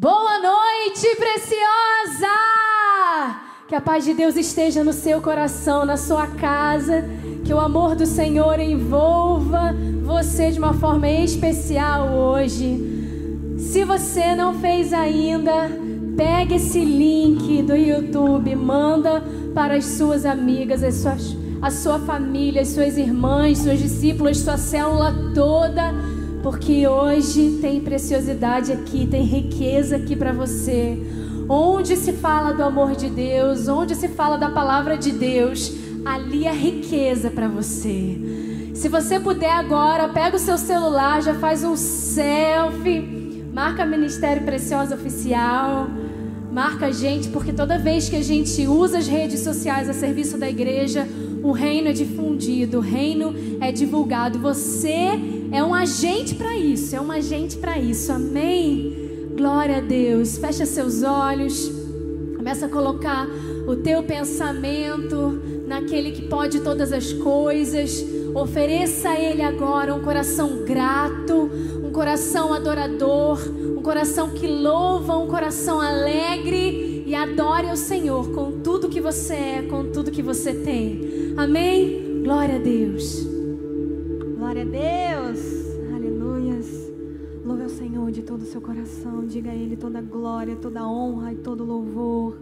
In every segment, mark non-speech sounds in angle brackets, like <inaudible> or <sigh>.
Boa noite, preciosa! Que a paz de Deus esteja no seu coração, na sua casa. Que o amor do Senhor envolva você de uma forma especial hoje. Se você não fez ainda, pegue esse link do YouTube, manda para as suas amigas, as suas, a sua família, as suas irmãs, seus discípulos, sua célula toda porque hoje tem preciosidade aqui, tem riqueza aqui para você. Onde se fala do amor de Deus, onde se fala da palavra de Deus, ali é riqueza para você. Se você puder agora, pega o seu celular, já faz um selfie, marca Ministério Preciosa Oficial, marca a gente, porque toda vez que a gente usa as redes sociais a serviço da igreja, o reino é difundido, o reino é divulgado. Você é um agente para isso, é um agente para isso. Amém? Glória a Deus. Fecha seus olhos. Começa a colocar o teu pensamento naquele que pode todas as coisas. Ofereça a Ele agora um coração grato, um coração adorador, um coração que louva, um coração alegre e adore ao Senhor com tudo que você é, com tudo que você tem. Amém? Glória a Deus. Glória a Deus. Aleluias. Louve ao Senhor de todo o seu coração. Diga a Ele toda glória, toda honra e todo louvor.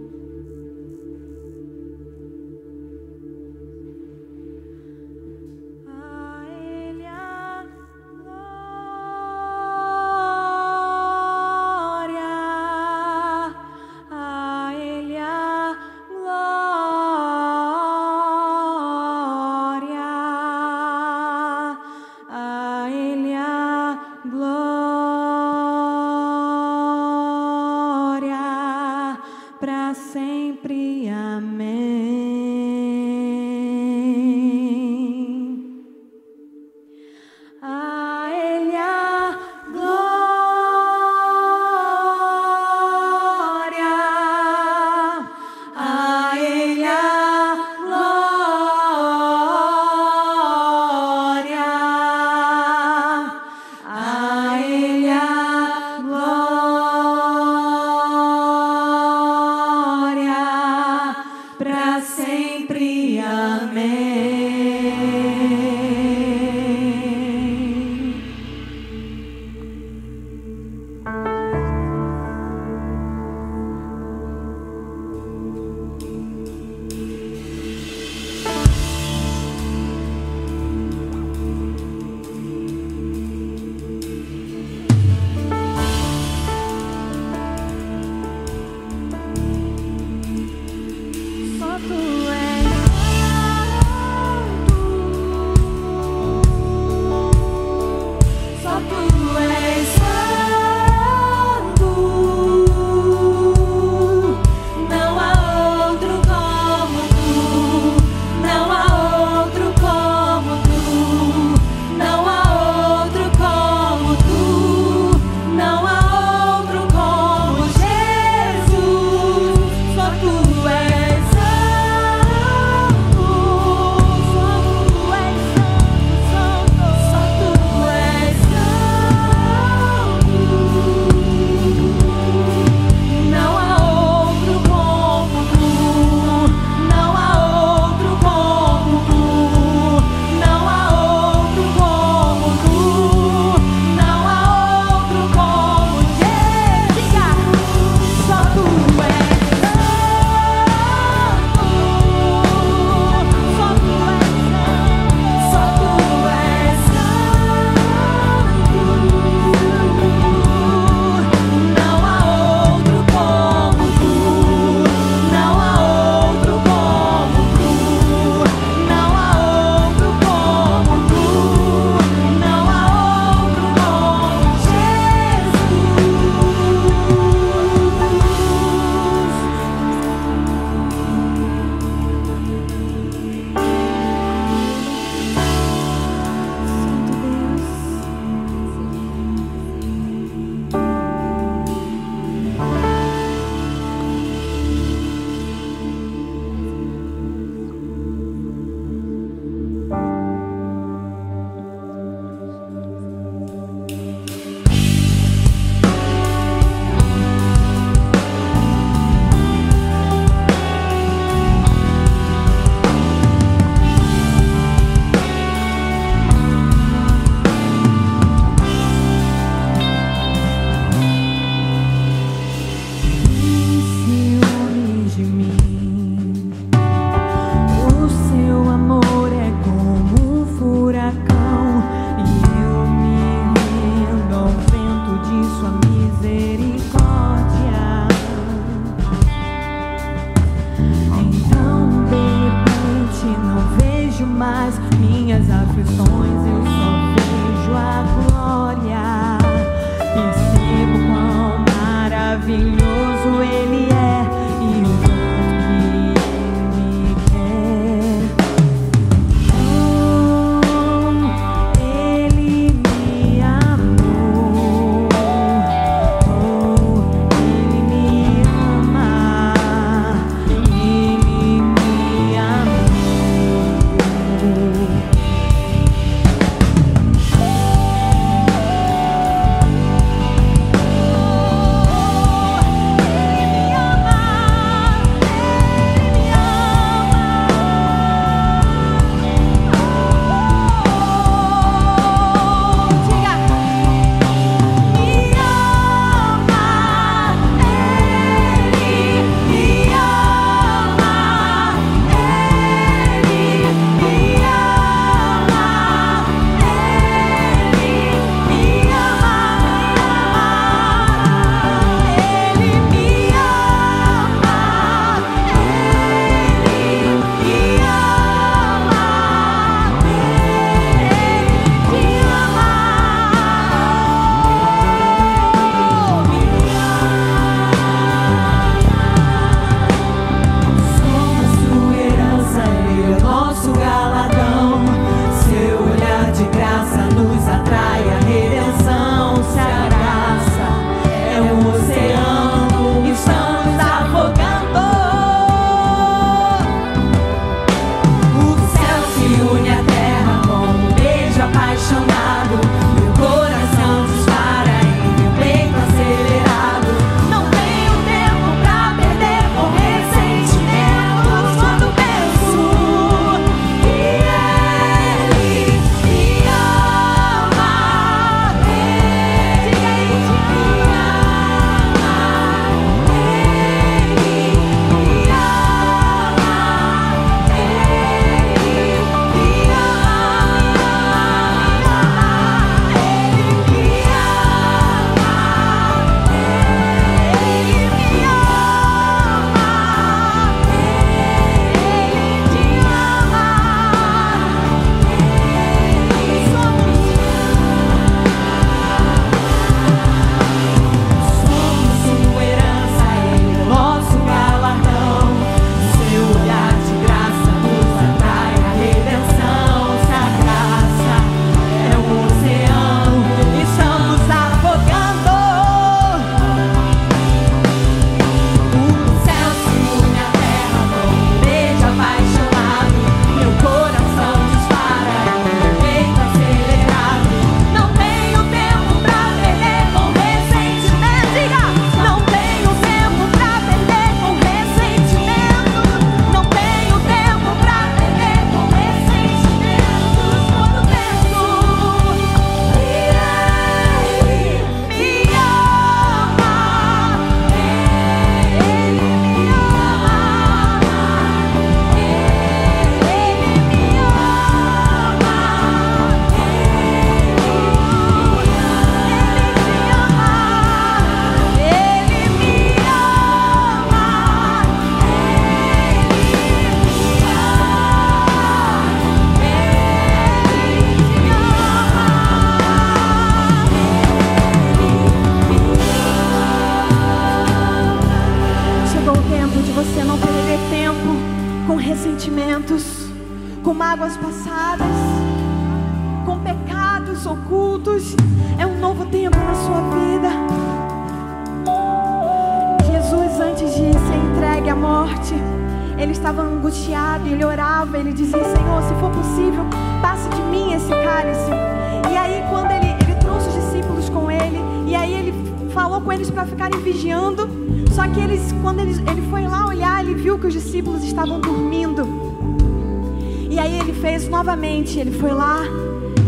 Ele foi lá,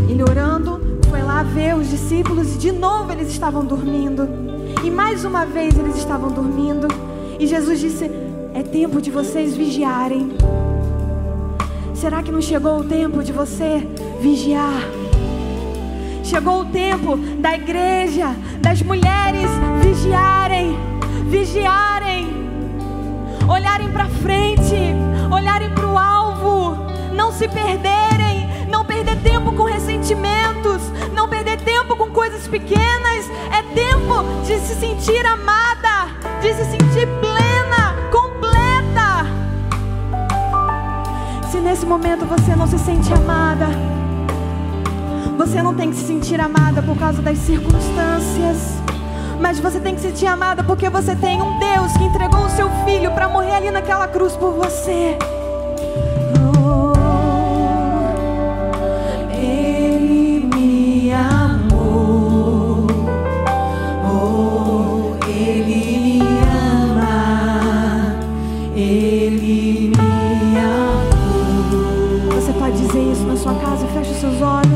ele orando, foi lá ver os discípulos e de novo eles estavam dormindo. E mais uma vez eles estavam dormindo. E Jesus disse: É tempo de vocês vigiarem. Será que não chegou o tempo de você vigiar? Chegou o tempo da igreja, das mulheres vigiarem, vigiarem, olharem para frente, olharem para o alvo, não se perderem, não perder tempo com ressentimentos, não perder tempo com coisas pequenas. É tempo de se sentir amada, de se sentir plena, completa. Se nesse momento você não se sente amada, você não tem que se sentir amada por causa das circunstâncias mas você tem que sentir amar, porque você tem um Deus que entregou o seu filho para morrer ali naquela cruz por você. Oh, ele me amou. Oh, ele me ama. Ele me amou. Você pode dizer isso na sua casa? e Feche seus olhos.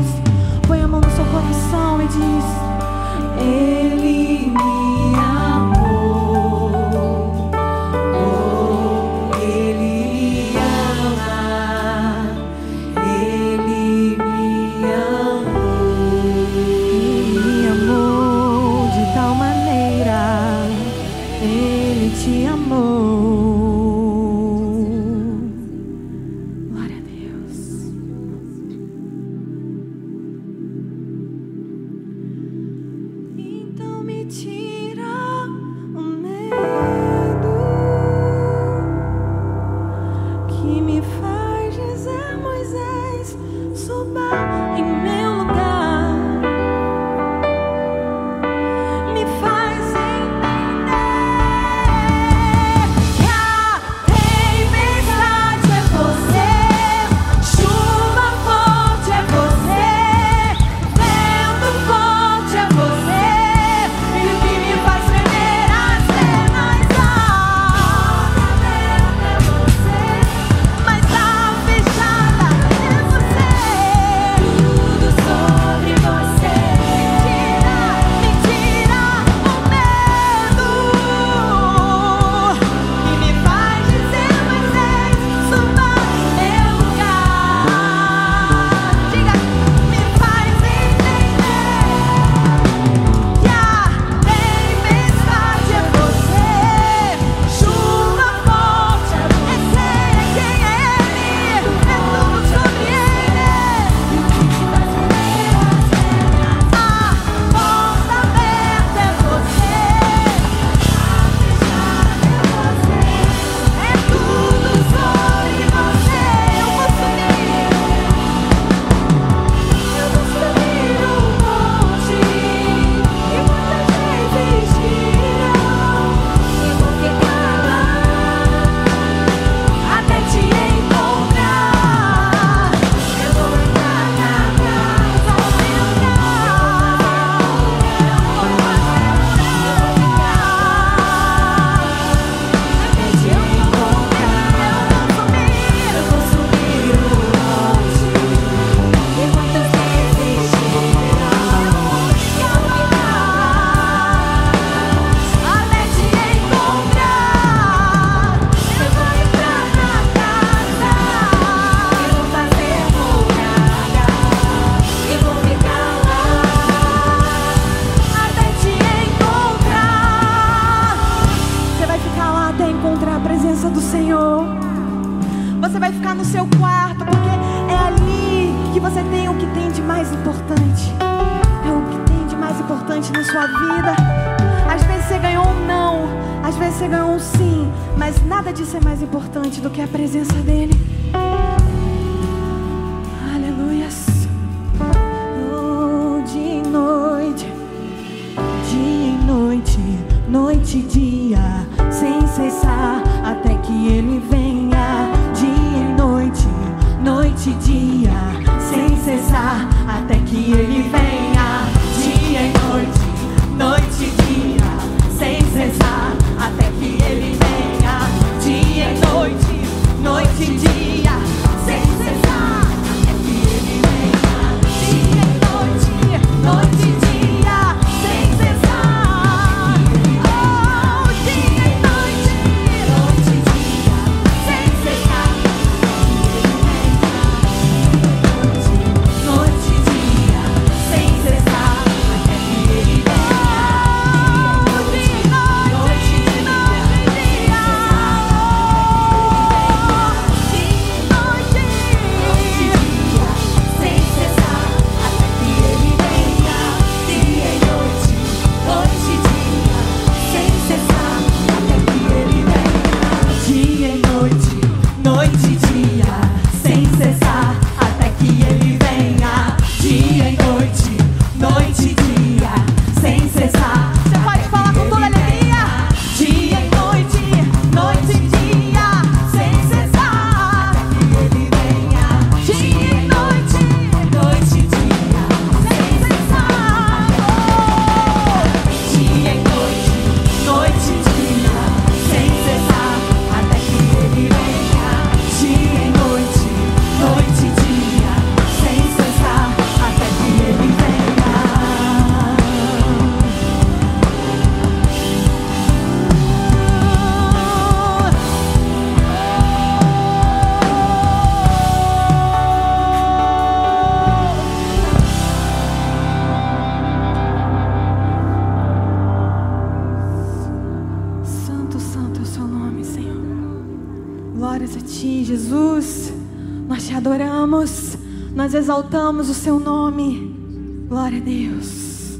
Nós exaltamos o Seu nome. Glória a Deus.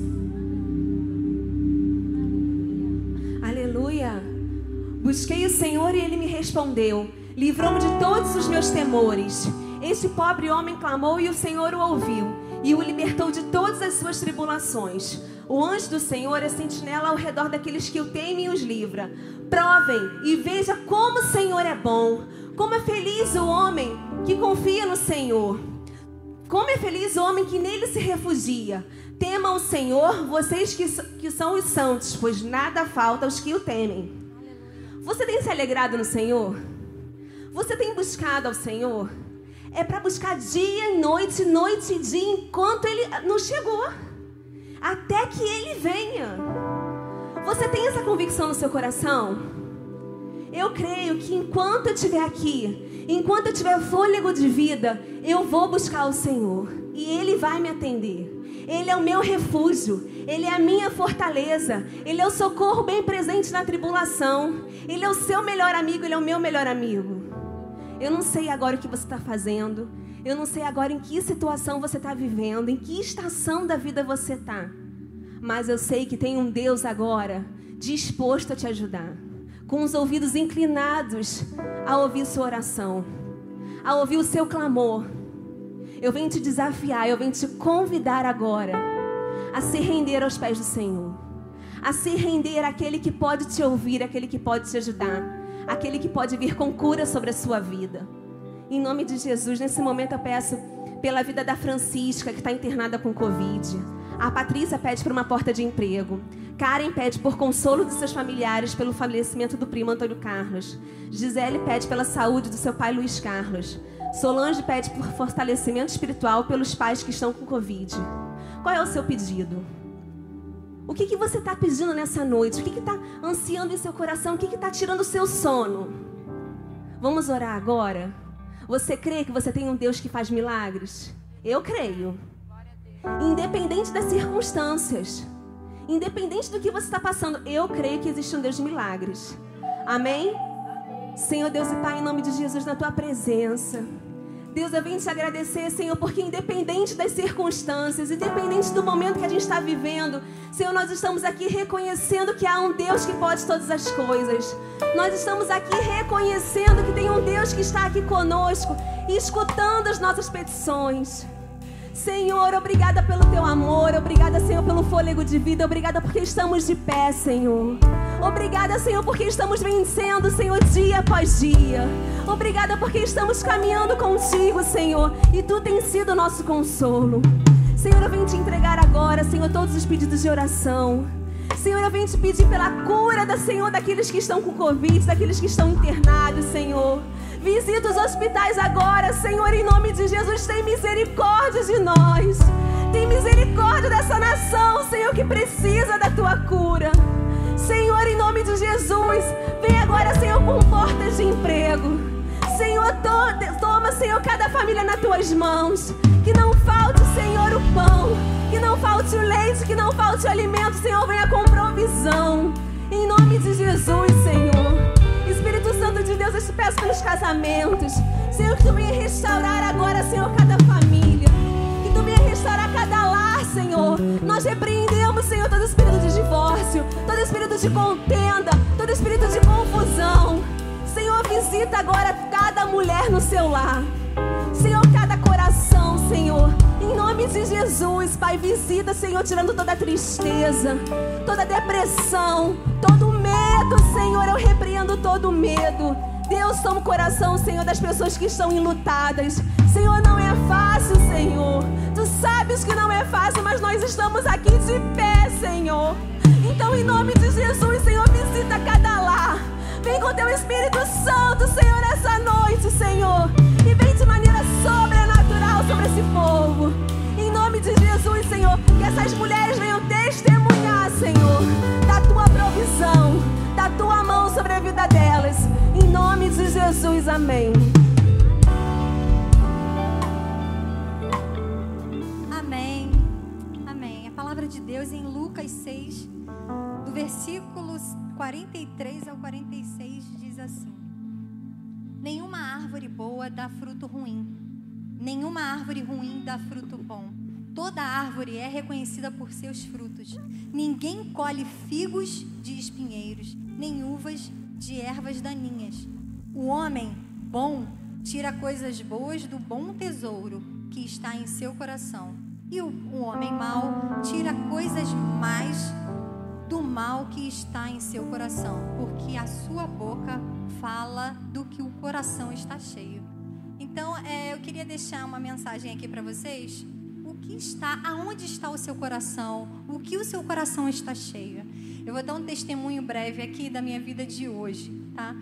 Aleluia. Busquei o Senhor e Ele me respondeu. Livrou-me de todos os meus temores. Este pobre homem clamou e o Senhor o ouviu e o libertou de todas as suas tribulações. O anjo do Senhor é sentinela ao redor daqueles que o temem e os livra. Provem e veja como o Senhor é bom. Como é feliz o homem que confia no Senhor. Como é feliz o homem que nele se refugia. Tema o Senhor, vocês que, que são os santos, pois nada falta aos que o temem. Você tem se alegrado no Senhor? Você tem buscado ao Senhor? É para buscar dia e noite, noite e dia, enquanto ele não chegou. Até que ele venha. Você tem essa convicção no seu coração? Eu creio que enquanto eu estiver aqui, enquanto eu tiver fôlego de vida, eu vou buscar o Senhor. E Ele vai me atender. Ele é o meu refúgio, Ele é a minha fortaleza, Ele é o socorro bem presente na tribulação, Ele é o seu melhor amigo, Ele é o meu melhor amigo. Eu não sei agora o que você está fazendo, eu não sei agora em que situação você está vivendo, em que estação da vida você está, mas eu sei que tem um Deus agora disposto a te ajudar, com os ouvidos inclinados a ouvir sua oração, a ouvir o seu clamor. Eu venho te desafiar, eu venho te convidar agora a se render aos pés do Senhor, a se render àquele que pode te ouvir, àquele que pode te ajudar, aquele que pode vir com cura sobre a sua vida. Em nome de Jesus, nesse momento eu peço pela vida da Francisca, que está internada com Covid. A Patrícia pede por uma porta de emprego. Karen pede por consolo dos seus familiares pelo falecimento do primo Antônio Carlos. Gisele pede pela saúde do seu pai Luiz Carlos. Solange pede por fortalecimento espiritual pelos pais que estão com Covid. Qual é o seu pedido? O que, que você está pedindo nessa noite? O que está ansiando em seu coração? O que está tirando o seu sono? Vamos orar agora? Você crê que você tem um Deus que faz milagres? Eu creio. Independente das circunstâncias, independente do que você está passando, eu creio que existe um Deus de milagres. Amém? Senhor Deus e Pai, em nome de Jesus, na tua presença. Deus, eu vim te agradecer, Senhor, porque independente das circunstâncias, independente do momento que a gente está vivendo, Senhor, nós estamos aqui reconhecendo que há um Deus que pode todas as coisas. Nós estamos aqui reconhecendo que tem um Deus que está aqui conosco e escutando as nossas petições. Senhor, obrigada pelo teu amor, obrigada, Senhor, pelo fôlego de vida, obrigada porque estamos de pé, Senhor. Obrigada, Senhor, porque estamos vencendo, Senhor, dia após dia. Obrigada porque estamos caminhando contigo, Senhor, e tu tens sido o nosso consolo. Senhor, eu venho te entregar agora, Senhor, todos os pedidos de oração. Senhor, eu venho te pedir pela cura da Senhor daqueles que estão com Covid, daqueles que estão internados, Senhor. Visita os hospitais agora, Senhor, em nome de Jesus, tem misericórdia de nós. Tem misericórdia dessa nação, Senhor, que precisa da tua cura. Senhor, em nome de Jesus, vem agora, Senhor, com portas de emprego. Senhor, to toma, Senhor, cada família nas tuas mãos. Que não falte, Senhor, o pão. Que não falte o leite, que não falte o alimento. Senhor, venha com provisão. Em nome de Jesus, Senhor. Santo de Deus, eu te peço pelos casamentos. Senhor, que tu venha restaurar agora, Senhor, cada família. Que tu venha restaurar cada lar, Senhor. Nós repreendemos, Senhor, todo espírito de divórcio, todo espírito de contenda, todo espírito de confusão. Senhor, visita agora cada mulher no seu lar. Senhor, cada coração, Senhor. Em nome de Jesus, Pai, visita, Senhor, tirando toda tristeza, toda depressão, todo medo, Senhor. Eu repreendo todo medo. Deus, toma o coração, Senhor, das pessoas que estão enlutadas. Senhor, não é fácil, Senhor. Tu sabes que não é fácil, mas nós estamos aqui de pé, Senhor. Então, em nome de Jesus, Senhor, visita cada lar. Vem com teu Espírito Santo, Senhor, nessa noite, Senhor. E sobre esse povo. Em nome de Jesus, Senhor, que essas mulheres venham testemunhar, Senhor, da tua provisão, da tua mão sobre a vida delas. Em nome de Jesus, amém. Amém. Amém. A palavra de Deus em Lucas 6, do versículos 43 ao 46 diz assim: Nenhuma árvore boa dá fruto ruim. Nenhuma árvore ruim dá fruto bom. Toda árvore é reconhecida por seus frutos. Ninguém colhe figos de espinheiros, nem uvas de ervas daninhas. O homem bom tira coisas boas do bom tesouro que está em seu coração. E o, homem mau tira coisas mais do mal que está em seu coração, porque a sua boca fala do que o coração está cheio. Então, é, eu queria deixar uma mensagem aqui para vocês. O que está, aonde está o seu coração? O que o seu coração está cheio? Eu vou dar um testemunho breve aqui da minha vida de hoje, tá?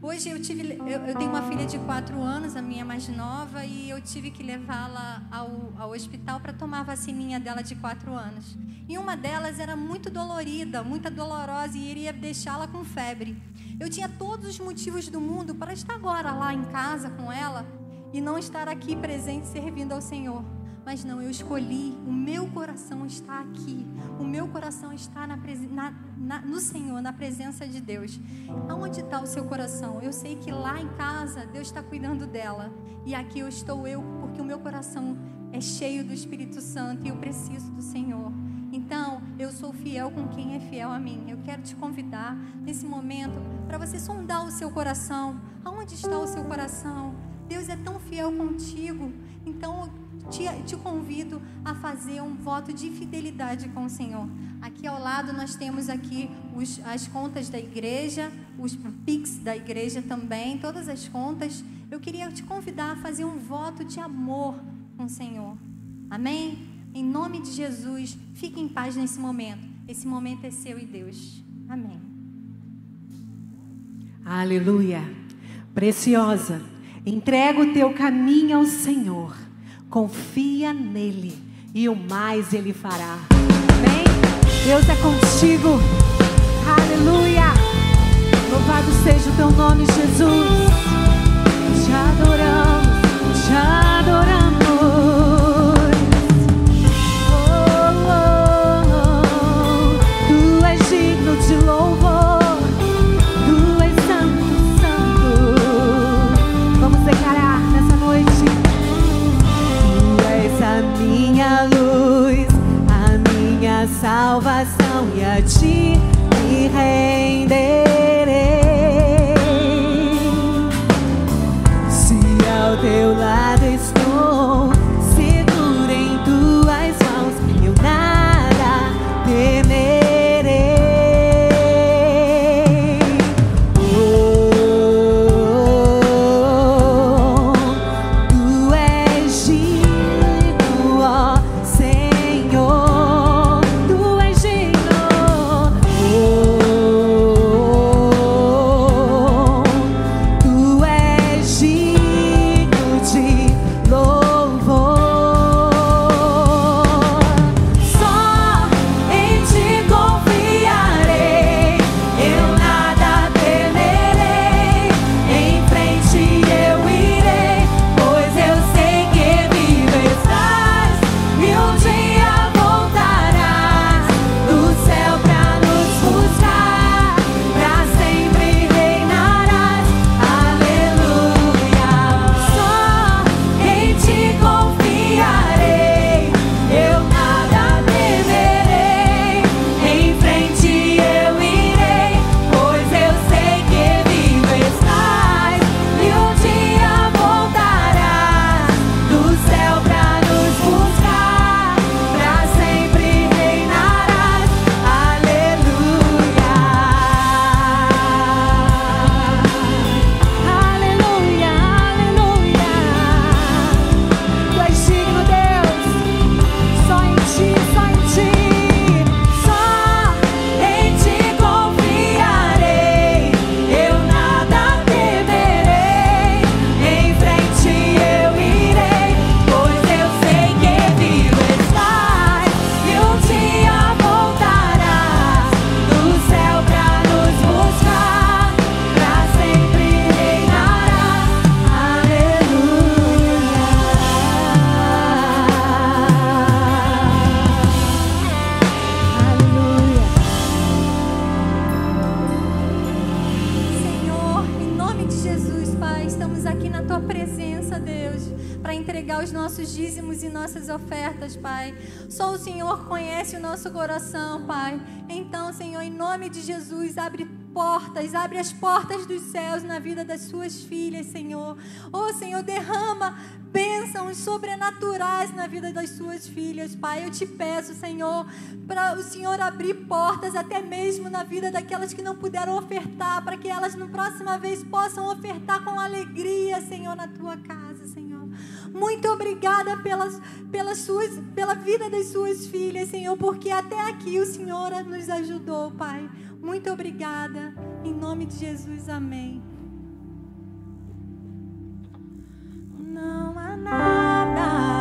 Hoje eu tive, eu, eu tenho uma filha de quatro anos, a minha mais nova, e eu tive que levá-la ao, ao hospital para tomar a vacininha dela de quatro anos. E uma delas era muito dolorida, muito dolorosa e iria deixá-la com febre. Eu tinha todos os motivos do mundo para estar agora lá em casa com ela e não estar aqui presente servindo ao Senhor. Mas não, eu escolhi, o meu coração está aqui, o meu coração está na, na, na, no Senhor, na presença de Deus. Aonde está o seu coração? Eu sei que lá em casa Deus está cuidando dela, e aqui eu estou eu, porque o meu coração é cheio do Espírito Santo e eu preciso do Senhor. Então, eu sou fiel com quem é fiel a mim. Eu quero te convidar nesse momento para você sondar o seu coração. Aonde está o seu coração? Deus é tão fiel contigo. Então, te, te convido a fazer um voto de fidelidade com o Senhor. Aqui ao lado nós temos aqui os, as contas da igreja, os Pix da igreja também, todas as contas. Eu queria te convidar a fazer um voto de amor com o Senhor. Amém? Em nome de Jesus, fique em paz nesse momento. Esse momento é seu e Deus. Amém. Aleluia. Preciosa, entrega o teu caminho ao Senhor Confia nele e o mais ele fará. Amém? Deus é contigo. Aleluia. Louvado seja o teu nome, Jesus. Te adoramos, te adoramos. Salvação abrir portas até mesmo na vida daquelas que não puderam ofertar, para que elas na próxima vez possam ofertar com alegria, Senhor, na tua casa, Senhor. Muito obrigada pelas, pelas suas, pela vida das suas filhas, Senhor, porque até aqui o Senhor nos ajudou, Pai. Muito obrigada. Em nome de Jesus, amém. Não há nada.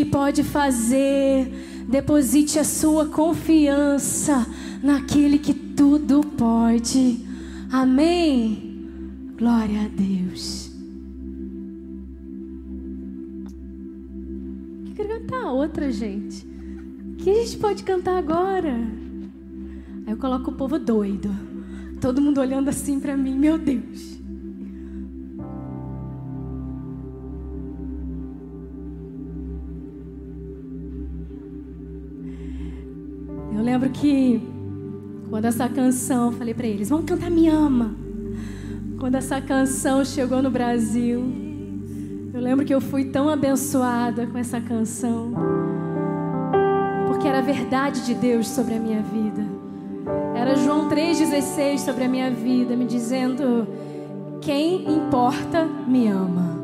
que pode fazer. Deposite a sua confiança naquele que tudo pode. Amém. Glória a Deus. Que quero cantar outra, gente. O que a gente pode cantar agora? Aí eu coloco o povo doido. Todo mundo olhando assim para mim, meu Deus. Que quando essa canção, falei pra eles, vamos cantar Me Ama. Quando essa canção chegou no Brasil, eu lembro que eu fui tão abençoada com essa canção, porque era a verdade de Deus sobre a minha vida. Era João 3,16 sobre a minha vida, me dizendo: quem importa me ama.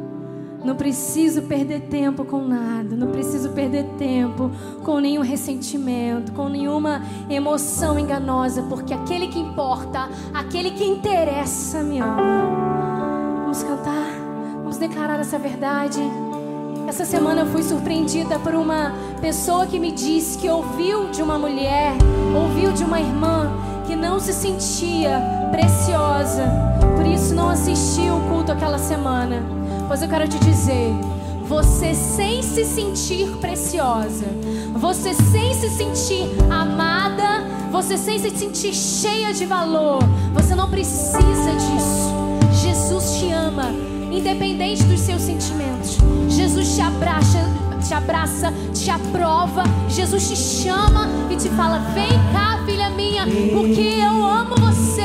Não preciso perder tempo com nada, não preciso perder tempo com nenhum ressentimento, com nenhuma emoção enganosa, porque aquele que importa, aquele que interessa me ama. Vamos cantar, vamos declarar essa verdade. Essa semana eu fui surpreendida por uma pessoa que me disse que ouviu de uma mulher, ouviu de uma irmã que não se sentia preciosa, por isso não assistiu o culto aquela semana. Pois eu quero te dizer, você sem se sentir preciosa, você sem se sentir amada, você sem se sentir cheia de valor, você não precisa disso. Jesus te ama, independente dos seus sentimentos. Jesus te abraça, te abraça, te aprova. Jesus te chama e te fala: "Vem cá, filha minha, porque eu amo você.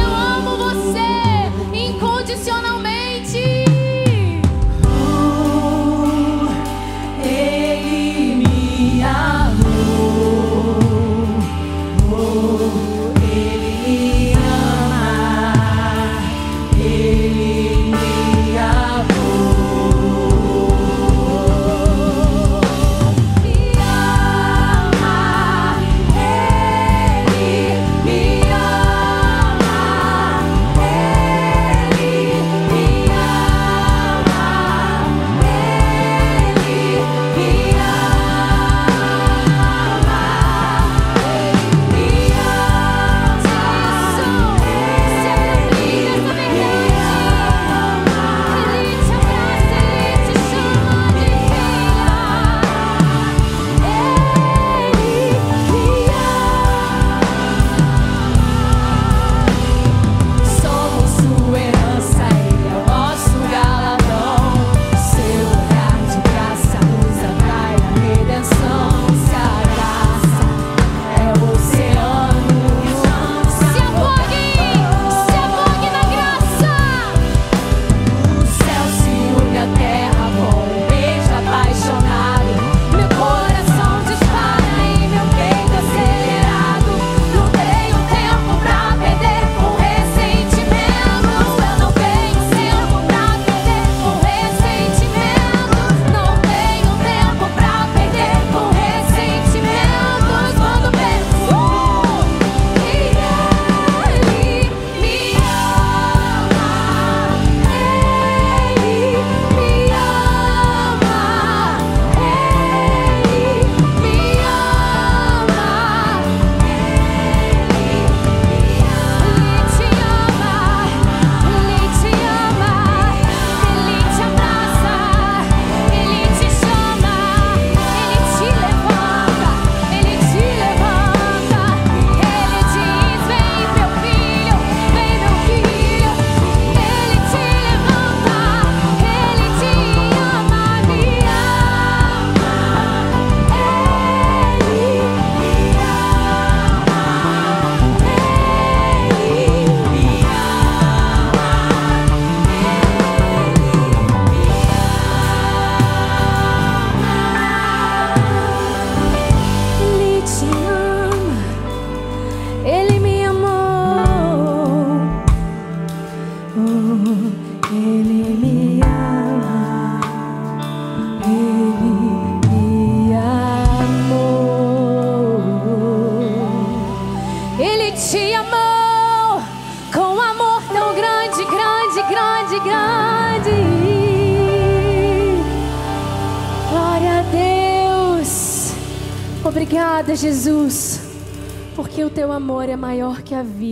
Eu amo você incondicionalmente."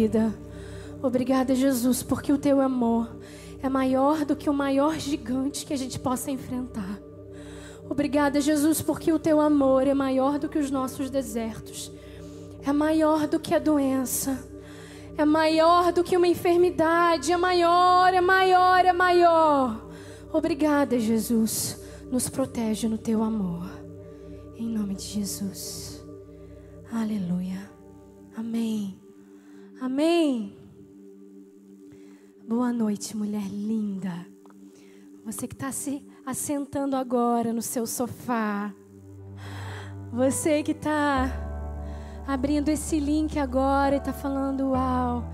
Vida. Obrigada, Jesus, porque o teu amor é maior do que o maior gigante que a gente possa enfrentar. Obrigada, Jesus, porque o teu amor é maior do que os nossos desertos, é maior do que a doença, é maior do que uma enfermidade, é maior, é maior, é maior. Obrigada, Jesus, nos protege no teu amor, em nome de Jesus. Aleluia. Amém. Amém. Boa noite, mulher linda. Você que está se assentando agora no seu sofá. Você que está abrindo esse link agora e está falando: Uau,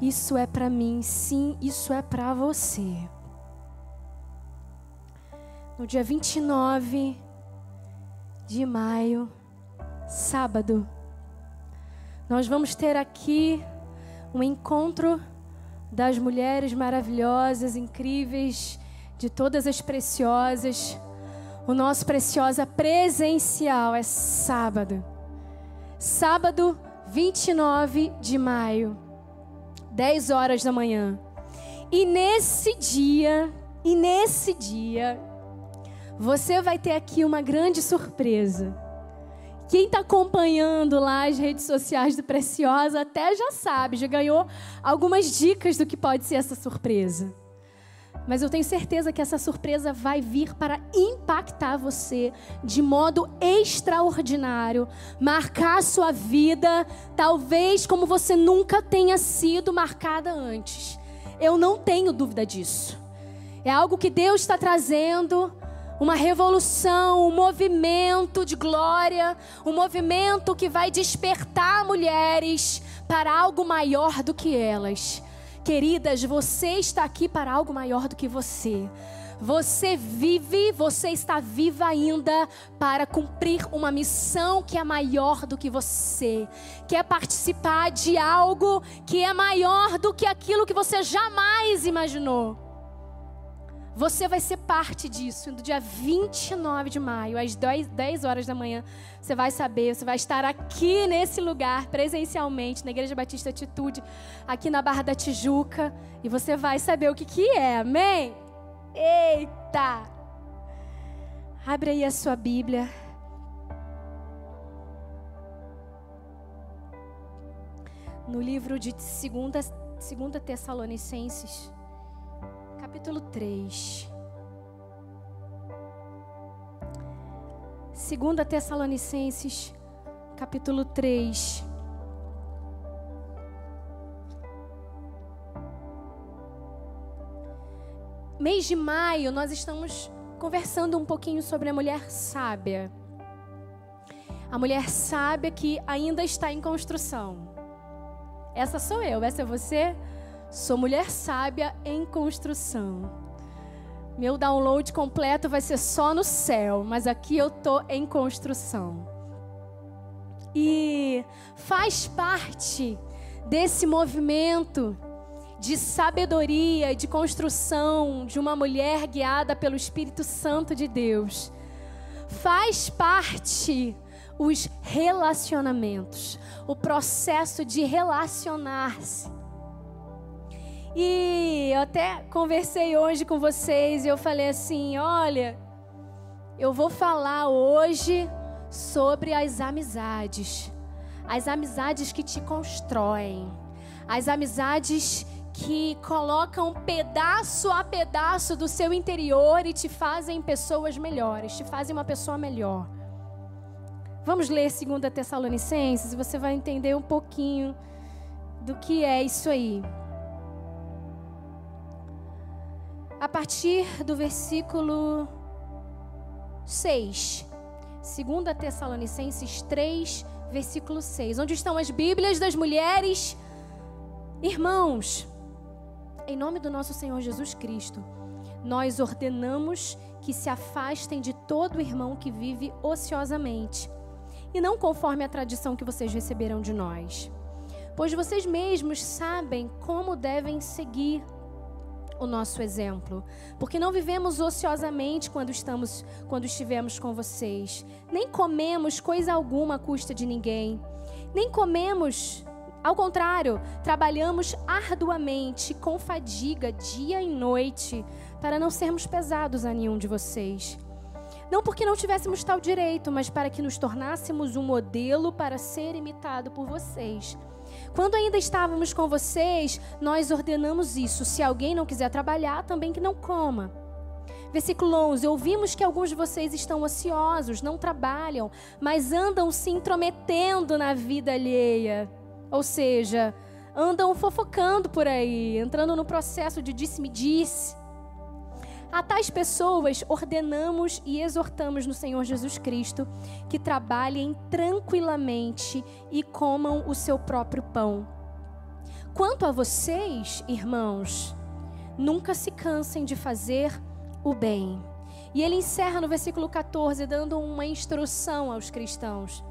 isso é para mim. Sim, isso é para você. No dia 29 de maio, sábado, nós vamos ter aqui um encontro das mulheres maravilhosas, incríveis de todas as preciosas. O nosso preciosa presencial é sábado. Sábado 29 de maio, 10 horas da manhã. E nesse dia, e nesse dia, você vai ter aqui uma grande surpresa. Quem está acompanhando lá as redes sociais do Preciosa até já sabe, já ganhou algumas dicas do que pode ser essa surpresa. Mas eu tenho certeza que essa surpresa vai vir para impactar você de modo extraordinário, marcar a sua vida, talvez como você nunca tenha sido marcada antes. Eu não tenho dúvida disso. É algo que Deus está trazendo, uma revolução, um movimento de glória, um movimento que vai despertar mulheres para algo maior do que elas. Queridas, você está aqui para algo maior do que você. Você vive, você está viva ainda para cumprir uma missão que é maior do que você. Quer participar de algo que é maior do que aquilo que você jamais imaginou. Você vai ser parte disso. No dia 29 de maio, às 10 horas da manhã, você vai saber. Você vai estar aqui nesse lugar, presencialmente, na Igreja Batista Atitude, aqui na Barra da Tijuca. E você vai saber o que, que é. Amém? Eita! Abre aí a sua Bíblia. No livro de 2 Tessalonicenses capítulo 3. 2 Tessalonicenses, capítulo 3. Mês de maio, nós estamos conversando um pouquinho sobre a mulher sábia. A mulher sábia que ainda está em construção. Essa sou eu, essa é você? Sou mulher sábia em construção. Meu download completo vai ser só no céu, mas aqui eu tô em construção. E faz parte desse movimento de sabedoria de construção de uma mulher guiada pelo Espírito Santo de Deus. Faz parte os relacionamentos, o processo de relacionar-se. E eu até conversei hoje com vocês e eu falei assim: olha, eu vou falar hoje sobre as amizades. As amizades que te constroem. As amizades que colocam pedaço a pedaço do seu interior e te fazem pessoas melhores, te fazem uma pessoa melhor. Vamos ler 2 Tessalonicenses e você vai entender um pouquinho do que é isso aí. A partir do versículo 6. 2 Tessalonicenses 3, versículo 6. Onde estão as Bíblias das mulheres? Irmãos, em nome do nosso Senhor Jesus Cristo, nós ordenamos que se afastem de todo irmão que vive ociosamente, e não conforme a tradição que vocês receberam de nós. Pois vocês mesmos sabem como devem seguir o nosso exemplo, porque não vivemos ociosamente quando estamos quando estivemos com vocês, nem comemos coisa alguma à custa de ninguém, nem comemos, ao contrário, trabalhamos arduamente, com fadiga, dia e noite, para não sermos pesados a nenhum de vocês. Não porque não tivéssemos tal direito, mas para que nos tornássemos um modelo para ser imitado por vocês. Quando ainda estávamos com vocês, nós ordenamos isso: se alguém não quiser trabalhar, também que não coma. Versículo 11: Ouvimos que alguns de vocês estão ociosos, não trabalham, mas andam se intrometendo na vida alheia. Ou seja, andam fofocando por aí, entrando no processo de disse-me-disse. A tais pessoas ordenamos e exortamos no Senhor Jesus Cristo que trabalhem tranquilamente e comam o seu próprio pão. Quanto a vocês, irmãos, nunca se cansem de fazer o bem. E ele encerra no versículo 14, dando uma instrução aos cristãos.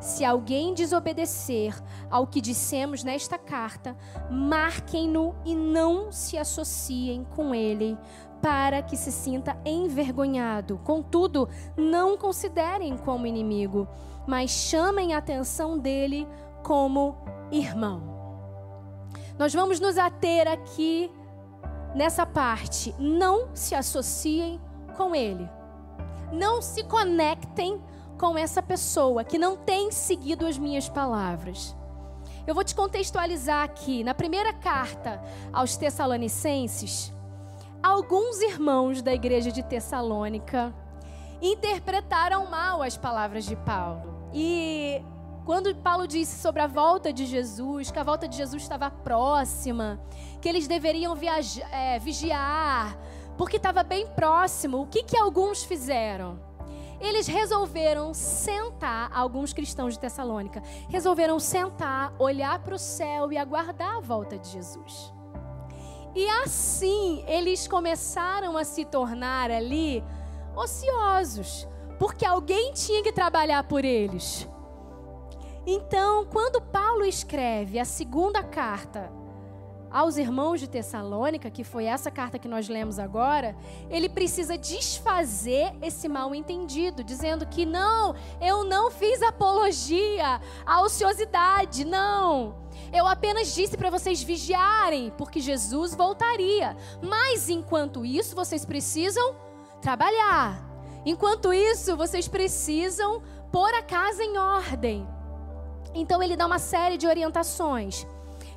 Se alguém desobedecer ao que dissemos nesta carta, marquem-no e não se associem com ele, para que se sinta envergonhado. Contudo, não considerem como inimigo, mas chamem a atenção dele como irmão. Nós vamos nos ater aqui nessa parte. Não se associem com ele. Não se conectem com essa pessoa que não tem seguido as minhas palavras. Eu vou te contextualizar aqui. Na primeira carta aos Tessalonicenses, alguns irmãos da igreja de Tessalônica interpretaram mal as palavras de Paulo. E quando Paulo disse sobre a volta de Jesus, que a volta de Jesus estava próxima, que eles deveriam viajar, é, vigiar, porque estava bem próximo, o que, que alguns fizeram? Eles resolveram sentar, alguns cristãos de Tessalônica, resolveram sentar, olhar para o céu e aguardar a volta de Jesus. E assim eles começaram a se tornar ali ociosos, porque alguém tinha que trabalhar por eles. Então, quando Paulo escreve a segunda carta aos irmãos de Tessalônica, que foi essa carta que nós lemos agora, ele precisa desfazer esse mal entendido, dizendo que não, eu não fiz apologia à ociosidade, não. Eu apenas disse para vocês vigiarem, porque Jesus voltaria. Mas enquanto isso, vocês precisam trabalhar. Enquanto isso, vocês precisam pôr a casa em ordem. Então ele dá uma série de orientações.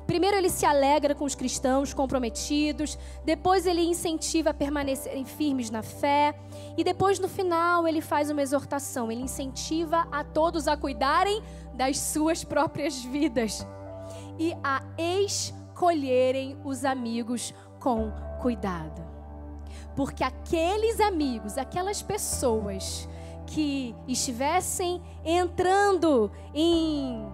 Primeiro ele se alegra com os cristãos comprometidos, depois ele incentiva a permanecerem firmes na fé, e depois no final ele faz uma exortação, ele incentiva a todos a cuidarem das suas próprias vidas e a escolherem os amigos com cuidado. Porque aqueles amigos, aquelas pessoas que estivessem entrando em,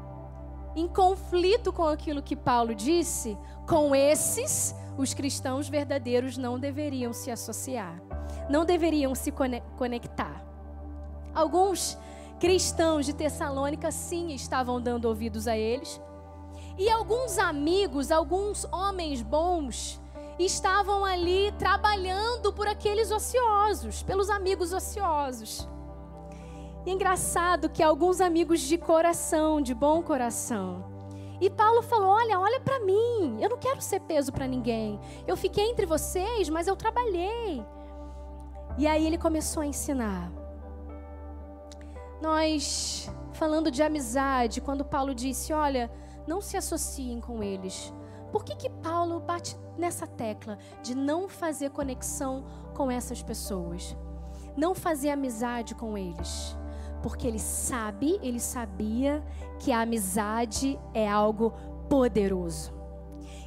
em conflito com aquilo que Paulo disse, com esses, os cristãos verdadeiros não deveriam se associar, não deveriam se conectar. Alguns cristãos de Tessalônica sim estavam dando ouvidos a eles, e alguns amigos, alguns homens bons, estavam ali trabalhando por aqueles ociosos, pelos amigos ociosos. E engraçado que alguns amigos de coração, de bom coração. E Paulo falou: Olha, olha para mim, eu não quero ser peso para ninguém. Eu fiquei entre vocês, mas eu trabalhei. E aí ele começou a ensinar. Nós, falando de amizade, quando Paulo disse: Olha, não se associem com eles. Por que, que Paulo bate nessa tecla de não fazer conexão com essas pessoas? Não fazer amizade com eles? Porque ele sabe, ele sabia que a amizade é algo poderoso.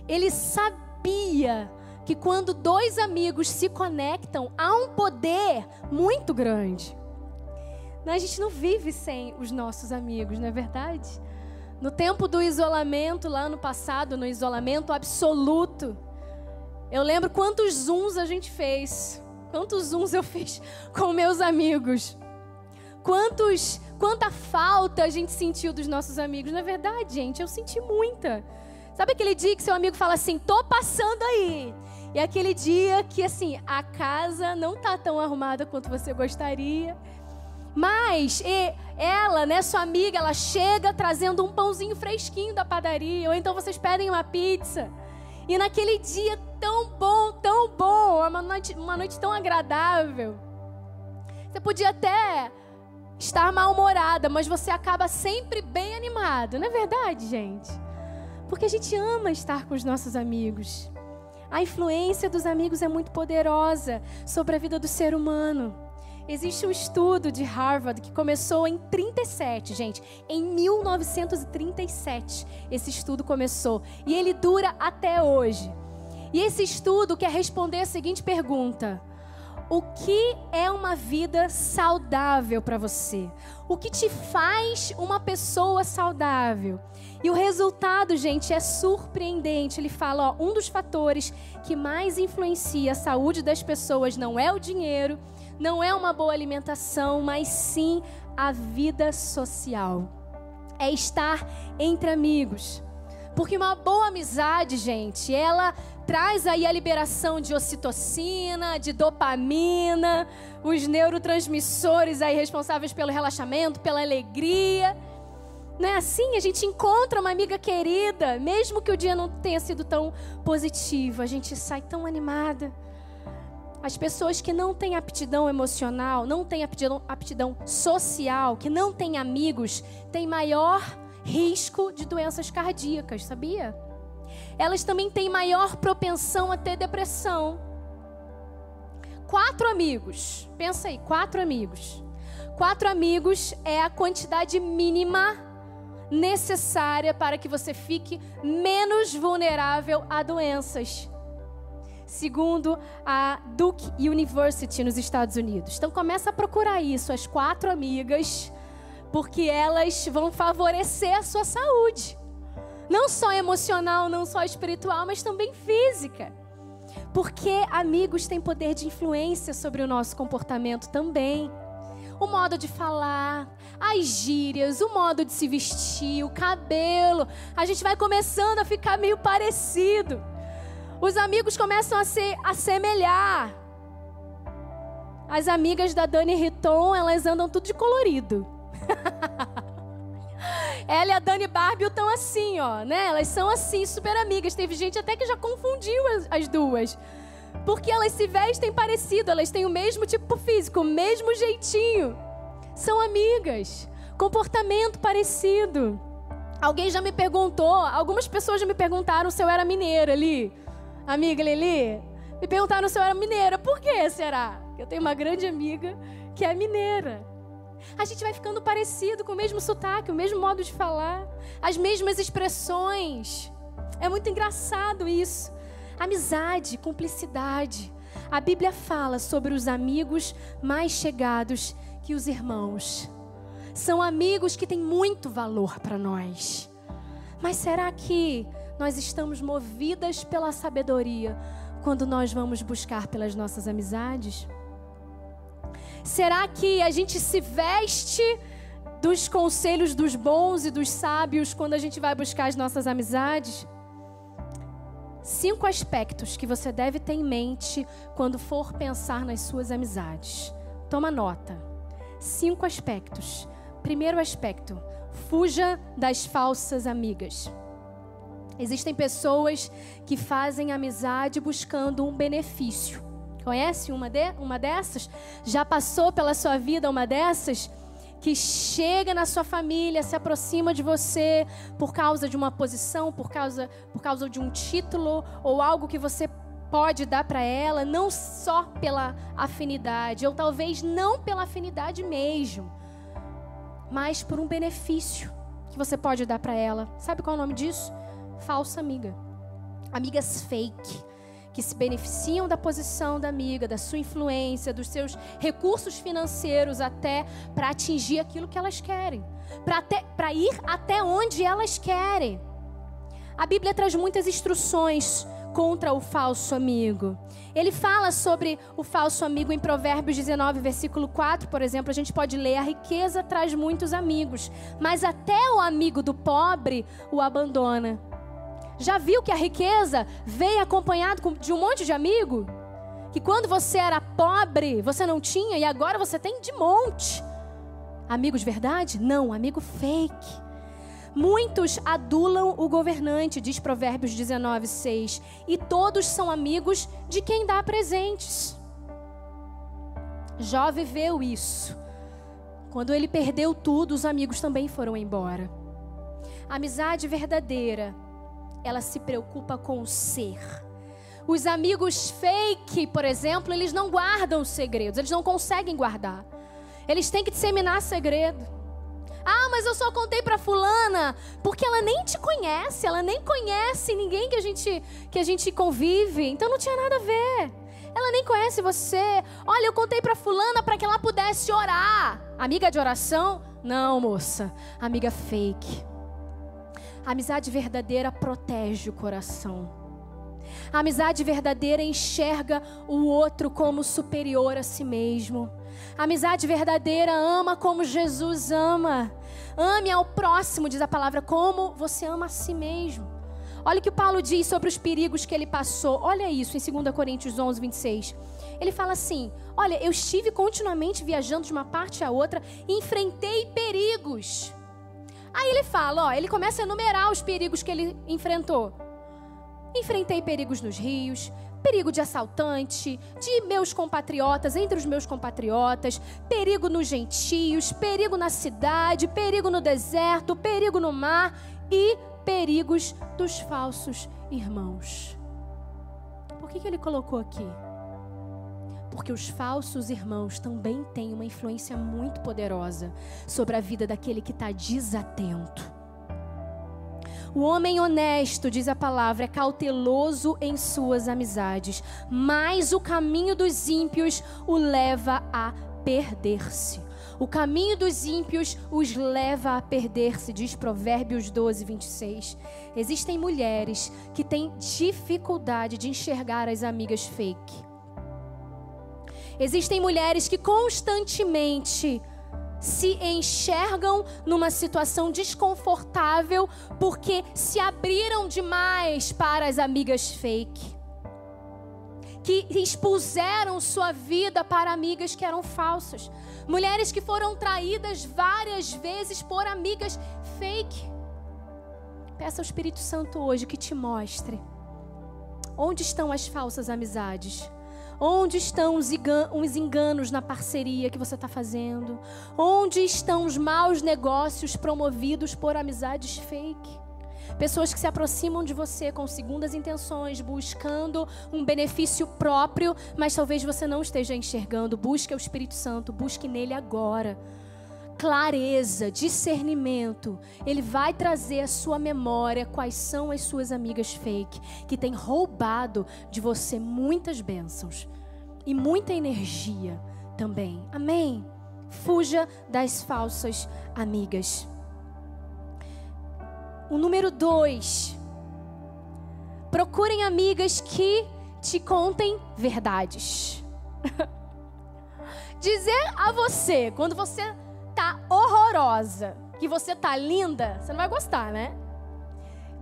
Ele sabia que quando dois amigos se conectam, há um poder muito grande. A gente não vive sem os nossos amigos, não é verdade? No tempo do isolamento, lá no passado, no isolamento absoluto, eu lembro quantos zooms a gente fez. Quantos zooms eu <laughs> fiz com meus amigos. Quantos, quanta falta a gente sentiu dos nossos amigos. Na é verdade, gente, eu senti muita. Sabe aquele dia que seu amigo fala assim, tô passando aí. E aquele dia que, assim, a casa não tá tão arrumada quanto você gostaria. Mas ela, né, sua amiga, ela chega trazendo um pãozinho fresquinho da padaria, ou então vocês pedem uma pizza. E naquele dia tão bom, tão bom, uma noite, uma noite tão agradável, Você podia até estar mal-humorada, mas você acaba sempre bem animado, não é verdade, gente? Porque a gente ama estar com os nossos amigos. A influência dos amigos é muito poderosa sobre a vida do ser humano. Existe um estudo de Harvard que começou em 37, gente. Em 1937, esse estudo começou. E ele dura até hoje. E esse estudo quer responder a seguinte pergunta: O que é uma vida saudável para você? O que te faz uma pessoa saudável? E o resultado, gente, é surpreendente. Ele fala: ó, um dos fatores que mais influencia a saúde das pessoas não é o dinheiro não é uma boa alimentação, mas sim a vida social. É estar entre amigos. Porque uma boa amizade, gente, ela traz aí a liberação de ocitocina, de dopamina, os neurotransmissores aí responsáveis pelo relaxamento, pela alegria. Não é assim? A gente encontra uma amiga querida, mesmo que o dia não tenha sido tão positivo, a gente sai tão animada. As pessoas que não têm aptidão emocional, não têm aptidão, aptidão social, que não têm amigos, têm maior risco de doenças cardíacas, sabia? Elas também têm maior propensão a ter depressão. Quatro amigos, pensa aí, quatro amigos. Quatro amigos é a quantidade mínima necessária para que você fique menos vulnerável a doenças segundo a Duke University nos Estados Unidos. Então começa a procurar isso, as quatro amigas, porque elas vão favorecer a sua saúde. Não só emocional, não só espiritual, mas também física. Porque amigos têm poder de influência sobre o nosso comportamento também. O modo de falar, as gírias, o modo de se vestir, o cabelo. A gente vai começando a ficar meio parecido. Os amigos começam a se assemelhar. As amigas da Dani Riton, elas andam tudo de colorido. <laughs> Ela e a Dani Barbie estão assim, ó, né? Elas são assim, super amigas. Teve gente até que já confundiu as, as duas. Porque elas se vestem parecido, elas têm o mesmo tipo físico, o mesmo jeitinho. São amigas. Comportamento parecido. Alguém já me perguntou, algumas pessoas já me perguntaram se eu era mineira ali amiga Lili, me perguntaram se eu era mineira. Por que será? Eu tenho uma grande amiga que é mineira. A gente vai ficando parecido, com o mesmo sotaque, o mesmo modo de falar, as mesmas expressões. É muito engraçado isso. Amizade, cumplicidade. A Bíblia fala sobre os amigos mais chegados que os irmãos. São amigos que têm muito valor para nós. Mas será que nós estamos movidas pela sabedoria quando nós vamos buscar pelas nossas amizades? Será que a gente se veste dos conselhos dos bons e dos sábios quando a gente vai buscar as nossas amizades? Cinco aspectos que você deve ter em mente quando for pensar nas suas amizades. Toma nota. Cinco aspectos. Primeiro aspecto: fuja das falsas amigas. Existem pessoas que fazem amizade buscando um benefício. Conhece uma, de, uma dessas? Já passou pela sua vida uma dessas? Que chega na sua família, se aproxima de você por causa de uma posição, por causa, por causa de um título ou algo que você pode dar para ela, não só pela afinidade, ou talvez não pela afinidade mesmo, mas por um benefício que você pode dar para ela. Sabe qual é o nome disso? Falsa amiga. Amigas fake, que se beneficiam da posição da amiga, da sua influência, dos seus recursos financeiros até para atingir aquilo que elas querem, para ir até onde elas querem. A Bíblia traz muitas instruções contra o falso amigo. Ele fala sobre o falso amigo em Provérbios 19, versículo 4, por exemplo, a gente pode ler: A riqueza traz muitos amigos, mas até o amigo do pobre o abandona. Já viu que a riqueza veio acompanhado de um monte de amigo? Que quando você era pobre, você não tinha e agora você tem de monte. Amigos verdade? Não, amigo fake. Muitos adulam o governante, diz Provérbios 19, 6. E todos são amigos de quem dá presentes. Jó viveu isso. Quando ele perdeu tudo, os amigos também foram embora. Amizade verdadeira, ela se preocupa com o ser. Os amigos fake, por exemplo, eles não guardam segredos, eles não conseguem guardar. Eles têm que disseminar segredo. Ah, mas eu só contei para fulana porque ela nem te conhece, ela nem conhece ninguém que a gente que a gente convive, então não tinha nada a ver. Ela nem conhece você. Olha, eu contei para fulana para que ela pudesse orar. Amiga de oração? Não, moça. Amiga fake. A amizade verdadeira protege o coração. A amizade verdadeira enxerga o outro como superior a si mesmo. A amizade verdadeira ama como Jesus ama. Ame ao próximo, diz a palavra, como você ama a si mesmo. Olha o que Paulo diz sobre os perigos que ele passou. Olha isso em 2 Coríntios 11, 26. Ele fala assim: Olha, eu estive continuamente viajando de uma parte a outra e enfrentei perigos. Aí ele fala: Ó, ele começa a enumerar os perigos que ele enfrentou. Enfrentei perigos nos rios, perigo de assaltante, de meus compatriotas, entre os meus compatriotas, perigo nos gentios, perigo na cidade, perigo no deserto, perigo no mar e perigos dos falsos irmãos. Por que, que ele colocou aqui? Porque os falsos irmãos também têm uma influência muito poderosa sobre a vida daquele que está desatento. O homem honesto, diz a palavra, é cauteloso em suas amizades, mas o caminho dos ímpios o leva a perder-se. O caminho dos ímpios os leva a perder-se, diz Provérbios 12, 26. Existem mulheres que têm dificuldade de enxergar as amigas fake. Existem mulheres que constantemente se enxergam numa situação desconfortável porque se abriram demais para as amigas fake. Que expuseram sua vida para amigas que eram falsas. Mulheres que foram traídas várias vezes por amigas fake. Peça ao Espírito Santo hoje que te mostre onde estão as falsas amizades. Onde estão os enganos na parceria que você está fazendo? Onde estão os maus negócios promovidos por amizades fake? Pessoas que se aproximam de você com segundas intenções, buscando um benefício próprio, mas talvez você não esteja enxergando. Busque o Espírito Santo, busque nele agora. Clareza, discernimento, ele vai trazer à sua memória quais são as suas amigas fake que têm roubado de você muitas bênçãos e muita energia também. Amém? Fuja das falsas amigas. O número dois. Procurem amigas que te contem verdades. <laughs> Dizer a você, quando você tá horrorosa, que você tá linda, você não vai gostar, né?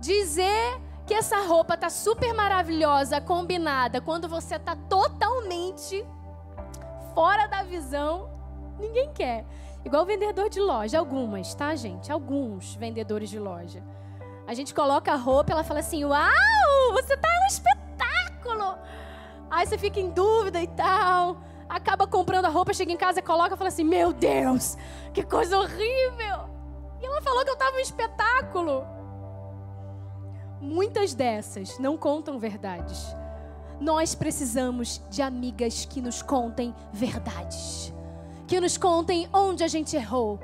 Dizer que essa roupa tá super maravilhosa, combinada, quando você tá totalmente fora da visão, ninguém quer. Igual vendedor de loja, algumas, tá, gente? Alguns vendedores de loja. A gente coloca a roupa, ela fala assim: "Uau, você tá um espetáculo!" Aí você fica em dúvida e tal. Acaba comprando a roupa, chega em casa, coloca e fala assim: "Meu Deus, que coisa horrível!" E ela falou que eu tava um espetáculo. Muitas dessas não contam verdades. Nós precisamos de amigas que nos contem verdades. Que nos contem onde a gente errou.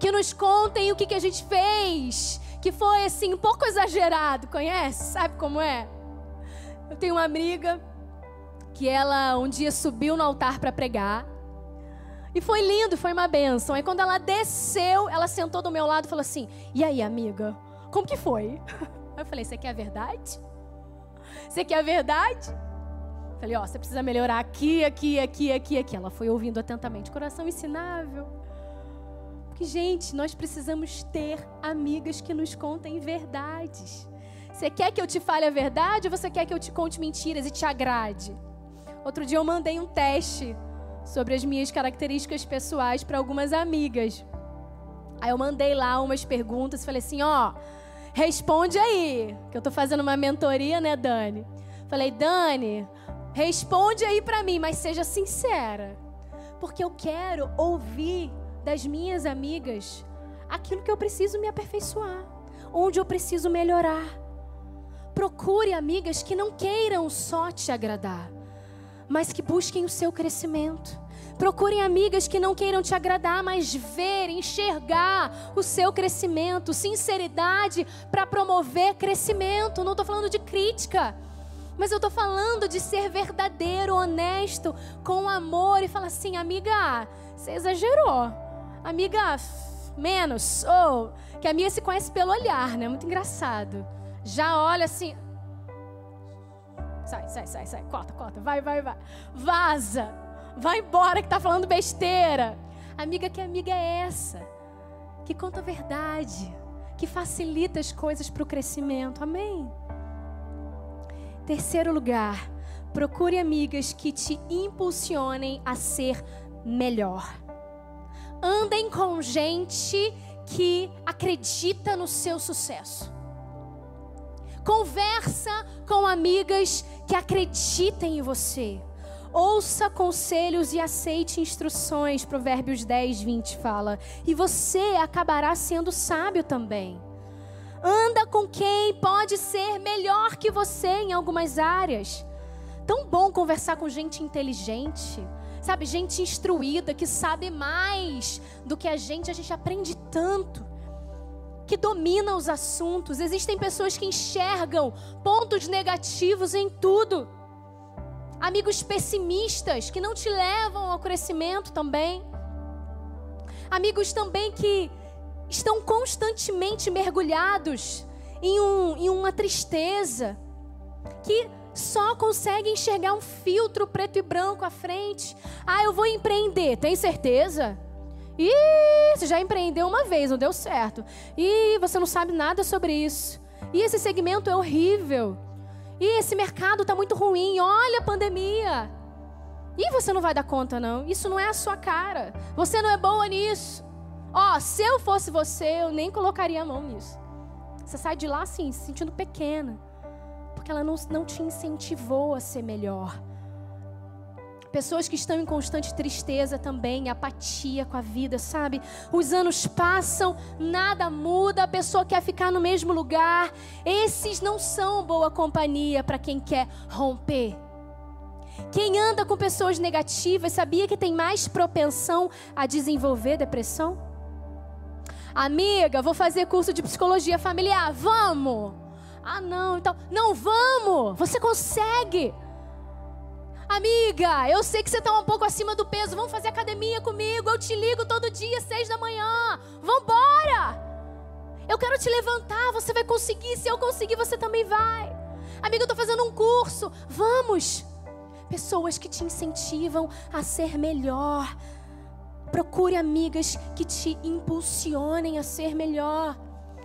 Que nos contem o que, que a gente fez. Que foi assim, um pouco exagerado, conhece? Sabe como é? Eu tenho uma amiga que ela um dia subiu no altar para pregar. E foi lindo, foi uma benção. Aí quando ela desceu, ela sentou do meu lado e falou assim: E aí, amiga, como que foi? <laughs> Eu falei: Você quer a verdade? Você quer a verdade? Falei: Ó, você precisa melhorar aqui, aqui, aqui, aqui, aqui. Ela foi ouvindo atentamente. Coração ensinável. Porque, gente, nós precisamos ter amigas que nos contem verdades. Você quer que eu te fale a verdade ou você quer que eu te conte mentiras e te agrade? Outro dia eu mandei um teste sobre as minhas características pessoais para algumas amigas. Aí eu mandei lá umas perguntas, falei assim, ó, responde aí, que eu tô fazendo uma mentoria, né, Dani? Falei, Dani, responde aí para mim, mas seja sincera. porque eu quero ouvir das minhas amigas aquilo que eu preciso me aperfeiçoar, onde eu preciso melhorar. Procure amigas que não queiram só te agradar, mas que busquem o seu crescimento. Procurem amigas que não queiram te agradar, mas ver, enxergar o seu crescimento, sinceridade para promover crescimento. Não estou falando de crítica, mas eu estou falando de ser verdadeiro, honesto, com amor e falar assim, amiga, você exagerou. Amiga, menos. Ou oh, que a amiga se conhece pelo olhar, né? Muito engraçado. Já olha assim. Sai, sai, sai, sai. Corta, corta. Vai, vai, vai. Vaza. Vai embora que tá falando besteira. Amiga, que amiga é essa? Que conta a verdade. Que facilita as coisas para o crescimento. Amém? Terceiro lugar, procure amigas que te impulsionem a ser melhor. Andem com gente que acredita no seu sucesso. Conversa com amigas que acreditem em você. Ouça conselhos e aceite instruções. Provérbios 10, 20 fala. E você acabará sendo sábio também. Anda com quem pode ser melhor que você em algumas áreas. Tão bom conversar com gente inteligente, sabe? Gente instruída, que sabe mais do que a gente. A gente aprende tanto. Que domina os assuntos. Existem pessoas que enxergam pontos negativos em tudo. Amigos pessimistas que não te levam ao crescimento também. Amigos também que estão constantemente mergulhados em, um, em uma tristeza, que só conseguem enxergar um filtro preto e branco à frente. Ah, eu vou empreender, tem certeza? Ih, você já empreendeu uma vez, não deu certo. Ih, você não sabe nada sobre isso. E esse segmento é horrível. E esse mercado está muito ruim. Olha a pandemia. E você não vai dar conta, não. Isso não é a sua cara. Você não é boa nisso. Ó, oh, se eu fosse você, eu nem colocaria a mão nisso. Você sai de lá assim, se sentindo pequena. Porque ela não, não te incentivou a ser melhor. Pessoas que estão em constante tristeza também, apatia com a vida, sabe? Os anos passam, nada muda, a pessoa quer ficar no mesmo lugar. Esses não são boa companhia para quem quer romper. Quem anda com pessoas negativas sabia que tem mais propensão a desenvolver depressão? Amiga, vou fazer curso de psicologia familiar. Vamos! Ah, não, então. Não, vamos! Você consegue! Amiga, eu sei que você está um pouco acima do peso. Vamos fazer academia comigo. Eu te ligo todo dia, seis da manhã. Vambora! Eu quero te levantar. Você vai conseguir. Se eu conseguir, você também vai. Amiga, eu estou fazendo um curso. Vamos! Pessoas que te incentivam a ser melhor Procure amigas que te impulsionem a ser melhor.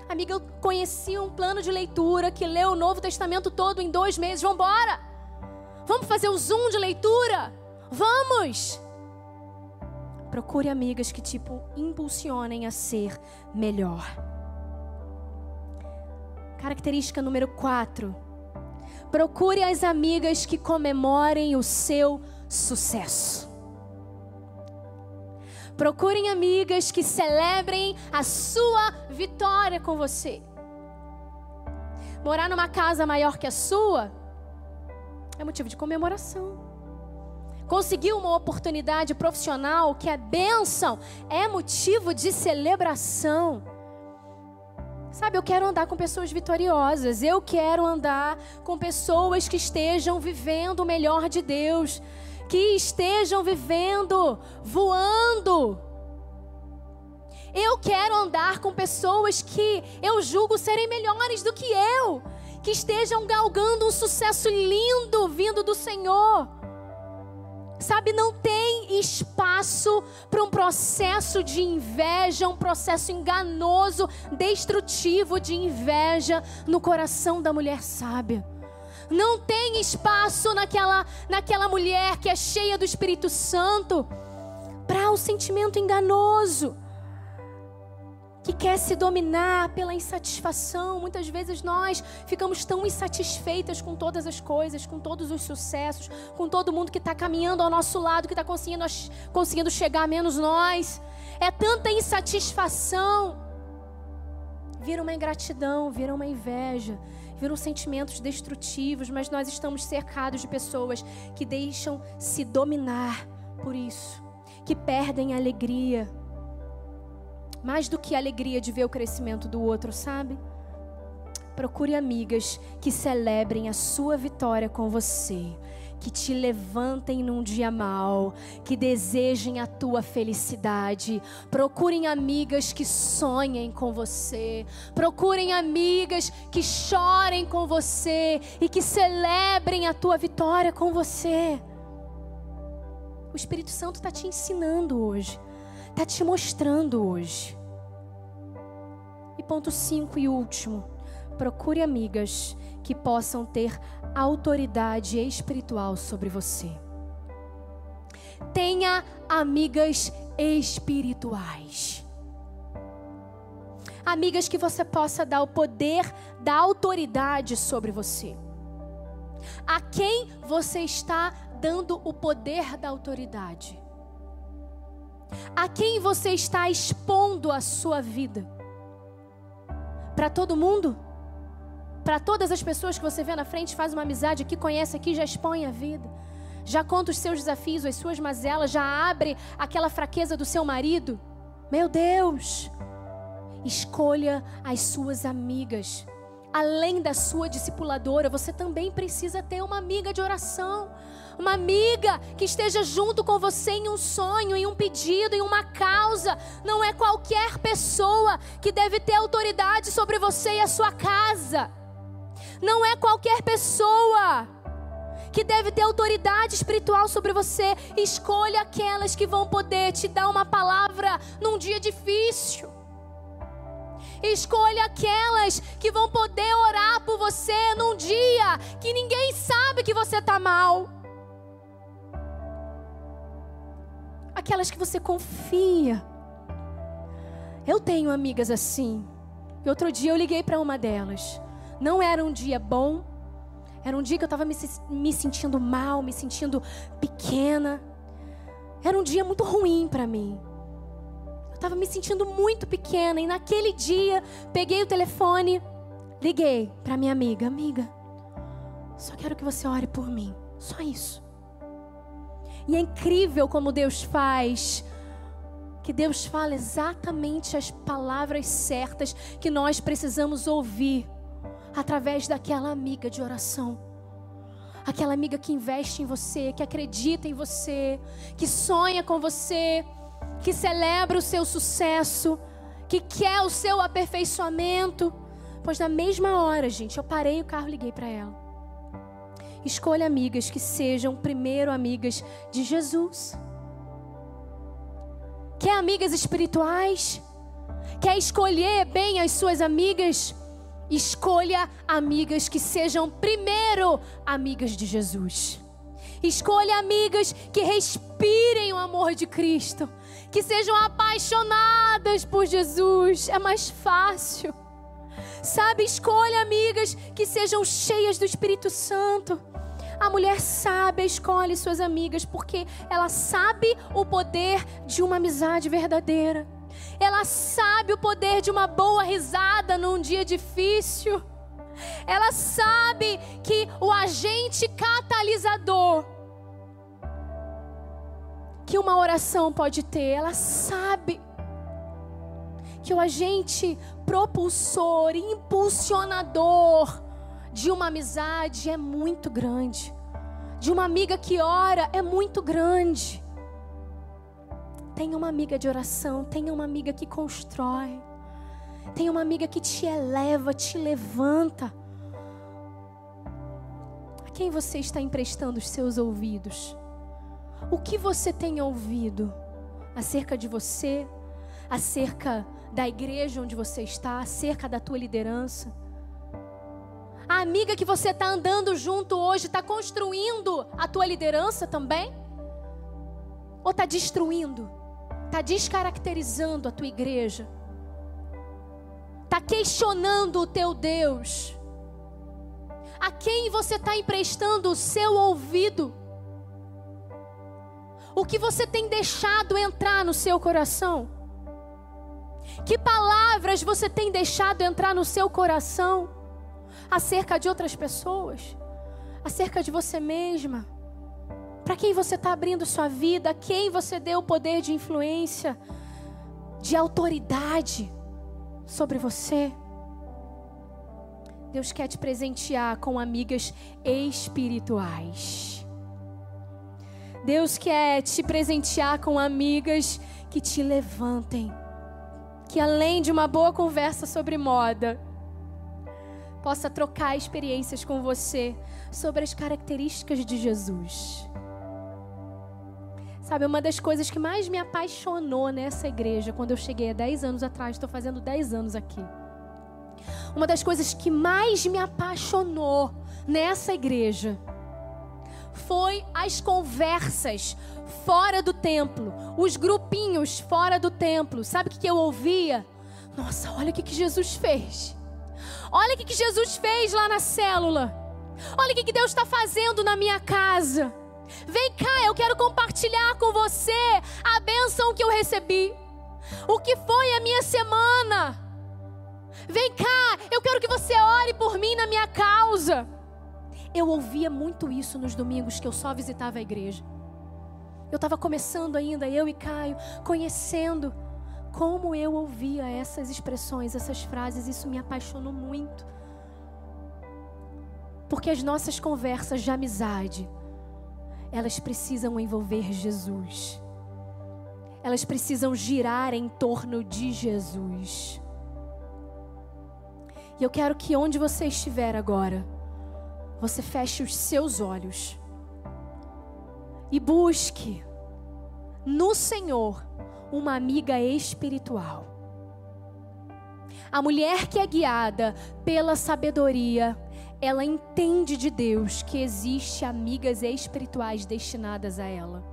Amiga, eu conheci um plano de leitura que lê o Novo Testamento todo em dois meses. Vamos embora! Vamos fazer o zoom de leitura? Vamos! Procure amigas que tipo impulsionem a ser melhor. Característica número 4. Procure as amigas que comemorem o seu sucesso. Procurem amigas que celebrem a sua vitória com você. Morar numa casa maior que a sua é motivo de comemoração. Conseguir uma oportunidade profissional que é bênção é motivo de celebração. Sabe, eu quero andar com pessoas vitoriosas. Eu quero andar com pessoas que estejam vivendo o melhor de Deus que estejam vivendo, voando. Eu quero andar com pessoas que eu julgo serem melhores do que eu, que estejam galgando um sucesso lindo vindo do Senhor. Sabe, não tem espaço para um processo de inveja, um processo enganoso, destrutivo de inveja no coração da mulher sábia. Não tem espaço naquela, naquela mulher que é cheia do Espírito Santo para o sentimento enganoso. Que quer se dominar pela insatisfação. Muitas vezes nós ficamos tão insatisfeitas com todas as coisas, com todos os sucessos, com todo mundo que está caminhando ao nosso lado, que está conseguindo, conseguindo chegar, menos nós. É tanta insatisfação. Vira uma ingratidão, vira uma inveja, viram sentimentos destrutivos, mas nós estamos cercados de pessoas que deixam se dominar por isso, que perdem a alegria. Mais do que a alegria de ver o crescimento do outro, sabe? Procure amigas que celebrem a sua vitória com você que te levantem num dia mal, que desejem a tua felicidade. Procurem amigas que sonhem com você. Procurem amigas que chorem com você e que celebrem a tua vitória com você. O Espírito Santo está te ensinando hoje, está te mostrando hoje. Ponto 5 e último: procure amigas que possam ter autoridade espiritual sobre você. Tenha amigas espirituais. Amigas que você possa dar o poder da autoridade sobre você. A quem você está dando o poder da autoridade? A quem você está expondo a sua vida? Para todo mundo? Para todas as pessoas que você vê na frente, faz uma amizade aqui, conhece aqui, já expõe a vida. Já conta os seus desafios, as suas mazelas, já abre aquela fraqueza do seu marido. Meu Deus! Escolha as suas amigas. Além da sua discipuladora, você também precisa ter uma amiga de oração. Uma amiga que esteja junto com você em um sonho, em um pedido, em uma causa. Não é qualquer pessoa que deve ter autoridade sobre você e a sua casa. Não é qualquer pessoa que deve ter autoridade espiritual sobre você. Escolha aquelas que vão poder te dar uma palavra num dia difícil. Escolha aquelas que vão poder orar por você num dia que ninguém sabe que você está mal. Aquelas que você confia. Eu tenho amigas assim. E outro dia eu liguei para uma delas. Não era um dia bom. Era um dia que eu estava me, me sentindo mal, me sentindo pequena. Era um dia muito ruim para mim. Eu estava me sentindo muito pequena. E naquele dia, peguei o telefone, liguei para minha amiga: Amiga, só quero que você ore por mim. Só isso. E é incrível como Deus faz. Que Deus fala exatamente as palavras certas que nós precisamos ouvir através daquela amiga de oração. Aquela amiga que investe em você, que acredita em você, que sonha com você, que celebra o seu sucesso, que quer o seu aperfeiçoamento. Pois na mesma hora, gente, eu parei o carro e liguei para ela. Escolha amigas que sejam primeiro amigas de Jesus. Quer amigas espirituais? Quer escolher bem as suas amigas? Escolha amigas que sejam primeiro amigas de Jesus. Escolha amigas que respirem o amor de Cristo, que sejam apaixonadas por Jesus. É mais fácil. Sabe, escolha amigas que sejam cheias do Espírito Santo. A mulher sabe, escolhe suas amigas porque ela sabe o poder de uma amizade verdadeira. Ela sabe o poder de uma boa risada num dia difícil. Ela sabe que o agente catalisador que uma oração pode ter, ela sabe que o agente propulsor, impulsionador de uma amizade é muito grande. De uma amiga que ora é muito grande. Tenha uma amiga de oração, tenha uma amiga que constrói. Tenha uma amiga que te eleva, te levanta. A quem você está emprestando os seus ouvidos? O que você tem ouvido acerca de você, acerca da igreja onde você está, acerca da tua liderança? A amiga que você está andando junto hoje está construindo a tua liderança também? Ou está destruindo? está descaracterizando a tua igreja. está questionando o teu Deus? A quem você está emprestando o seu ouvido? O que você tem deixado entrar no seu coração? Que palavras você tem deixado entrar no seu coração acerca de outras pessoas? Acerca de você mesma? Para quem você está abrindo sua vida? Quem você deu o poder de influência, de autoridade sobre você? Deus quer te presentear com amigas espirituais. Deus quer te presentear com amigas que te levantem. Que além de uma boa conversa sobre moda, possa trocar experiências com você sobre as características de Jesus. Sabe, uma das coisas que mais me apaixonou nessa igreja, quando eu cheguei há 10 anos atrás, estou fazendo 10 anos aqui. Uma das coisas que mais me apaixonou nessa igreja foi as conversas fora do templo, os grupinhos fora do templo. Sabe o que, eu ouvia? Nossa, olha o que, Jesus fez. Olha o que, Jesus fez lá na célula. Olha o que Deus está fazendo na minha casa. Vem cá, eu quero compartilhar com você a bênção que eu recebi. O que foi a minha semana. Vem cá, eu quero que você ore por mim na minha causa. Eu ouvia muito isso nos domingos que eu só visitava a igreja. Eu estava começando ainda, eu e Caio, conhecendo como eu ouvia essas expressões, essas frases, isso me apaixonou muito. Porque as nossas conversas de amizade, elas precisam envolver Jesus. Elas precisam girar em torno de Jesus. E eu quero que onde você estiver agora, você feche os seus olhos e busque no Senhor uma amiga espiritual. A mulher que é guiada pela sabedoria, ela entende de Deus que existe amigas espirituais destinadas a ela.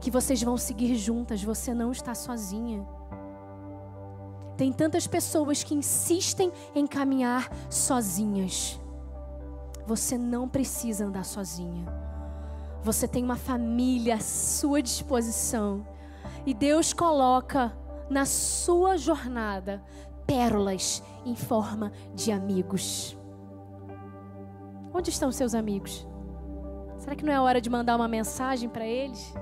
Que vocês vão seguir juntas, você não está sozinha. Tem tantas pessoas que insistem em caminhar sozinhas. Você não precisa andar sozinha. Você tem uma família à sua disposição. E Deus coloca na sua jornada pérolas em forma de amigos. Onde estão seus amigos? Será que não é hora de mandar uma mensagem para eles?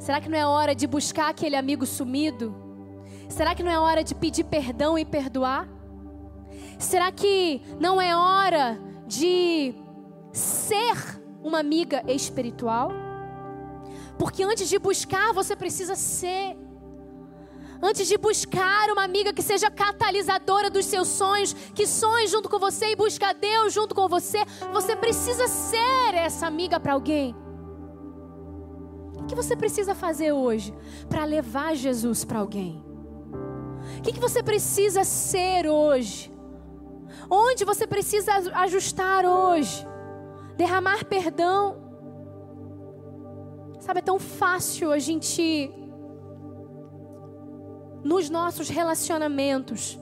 Será que não é hora de buscar aquele amigo sumido? Será que não é hora de pedir perdão e perdoar? Será que não é hora de ser uma amiga espiritual. Porque antes de buscar, você precisa ser. Antes de buscar uma amiga que seja catalisadora dos seus sonhos, que sonhe junto com você e busca Deus junto com você, você precisa ser essa amiga para alguém. O que você precisa fazer hoje para levar Jesus para alguém? O que você precisa ser hoje Onde você precisa ajustar hoje? Derramar perdão. Sabe, é tão fácil a gente, nos nossos relacionamentos,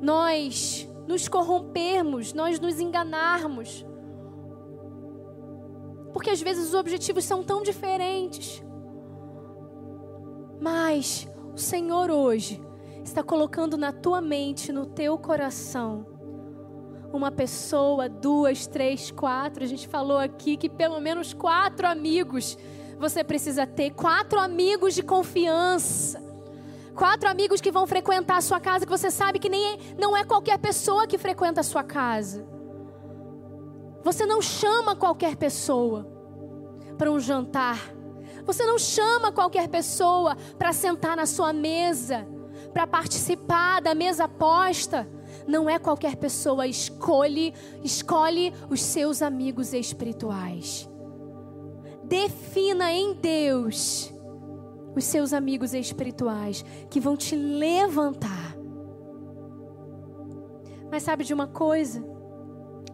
nós nos corrompermos, nós nos enganarmos. Porque às vezes os objetivos são tão diferentes. Mas o Senhor hoje está colocando na tua mente, no teu coração, uma pessoa, duas, três, quatro. A gente falou aqui que pelo menos quatro amigos você precisa ter, quatro amigos de confiança. Quatro amigos que vão frequentar a sua casa, que você sabe que nem é, não é qualquer pessoa que frequenta a sua casa. Você não chama qualquer pessoa para um jantar. Você não chama qualquer pessoa para sentar na sua mesa, para participar da mesa posta. Não é qualquer pessoa escolhe, escolhe os seus amigos espirituais. Defina em Deus os seus amigos espirituais que vão te levantar. Mas sabe de uma coisa?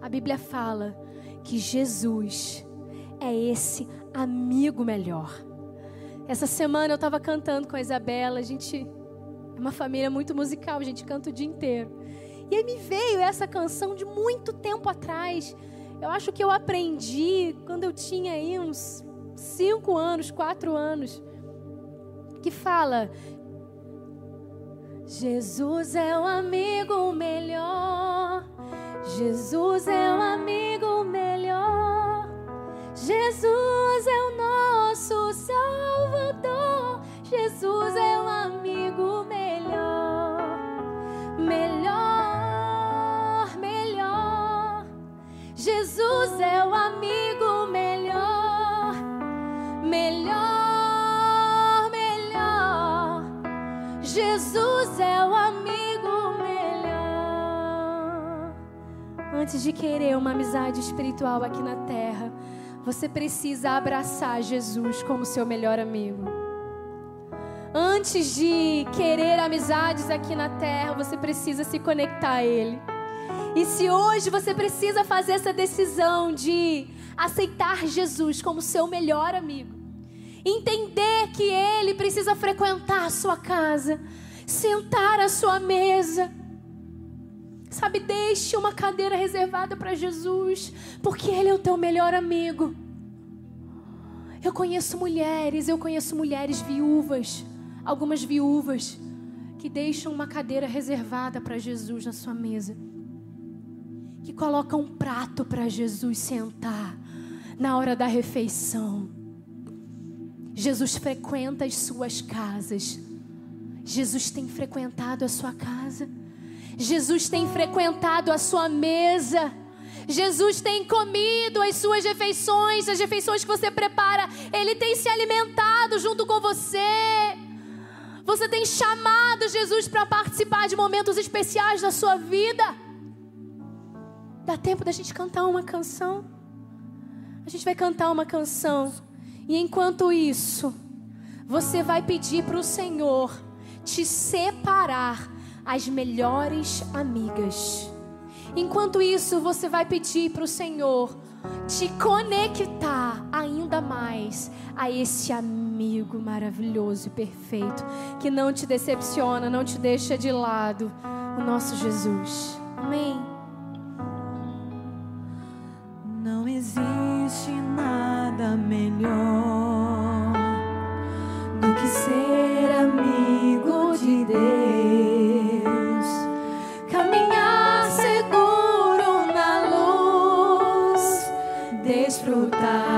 A Bíblia fala que Jesus é esse amigo melhor. Essa semana eu estava cantando com a Isabela, a gente É uma família muito musical, a gente canta o dia inteiro. E aí me veio essa canção de muito tempo atrás. Eu acho que eu aprendi quando eu tinha aí uns cinco anos, quatro anos, que fala: Jesus é o amigo melhor. Jesus é o amigo melhor. Jesus é o nosso Salvador. Jesus é o amigo melhor. Jesus é o amigo melhor. Melhor, melhor. Jesus é o amigo melhor. Antes de querer uma amizade espiritual aqui na terra, você precisa abraçar Jesus como seu melhor amigo. Antes de querer amizades aqui na terra, você precisa se conectar a Ele. E se hoje você precisa fazer essa decisão de aceitar Jesus como seu melhor amigo, entender que Ele precisa frequentar a sua casa, sentar à sua mesa, sabe, deixe uma cadeira reservada para Jesus, porque Ele é o teu melhor amigo. Eu conheço mulheres, eu conheço mulheres viúvas, algumas viúvas, que deixam uma cadeira reservada para Jesus na sua mesa, que colocam um prato para Jesus sentar na hora da refeição. Jesus frequenta as suas casas. Jesus tem frequentado a sua casa. Jesus tem frequentado a sua mesa. Jesus tem comido as suas refeições, as refeições que você prepara. Ele tem se alimentado junto com você. Você tem chamado Jesus para participar de momentos especiais da sua vida. Dá tempo da gente cantar uma canção? A gente vai cantar uma canção. E enquanto isso, você vai pedir para o Senhor te separar as melhores amigas. Enquanto isso, você vai pedir para o Senhor te conectar ainda mais a esse amigo maravilhoso e perfeito que não te decepciona, não te deixa de lado, o nosso Jesus. Amém. Existe nada melhor do que ser amigo de Deus. Caminhar seguro na luz, desfrutar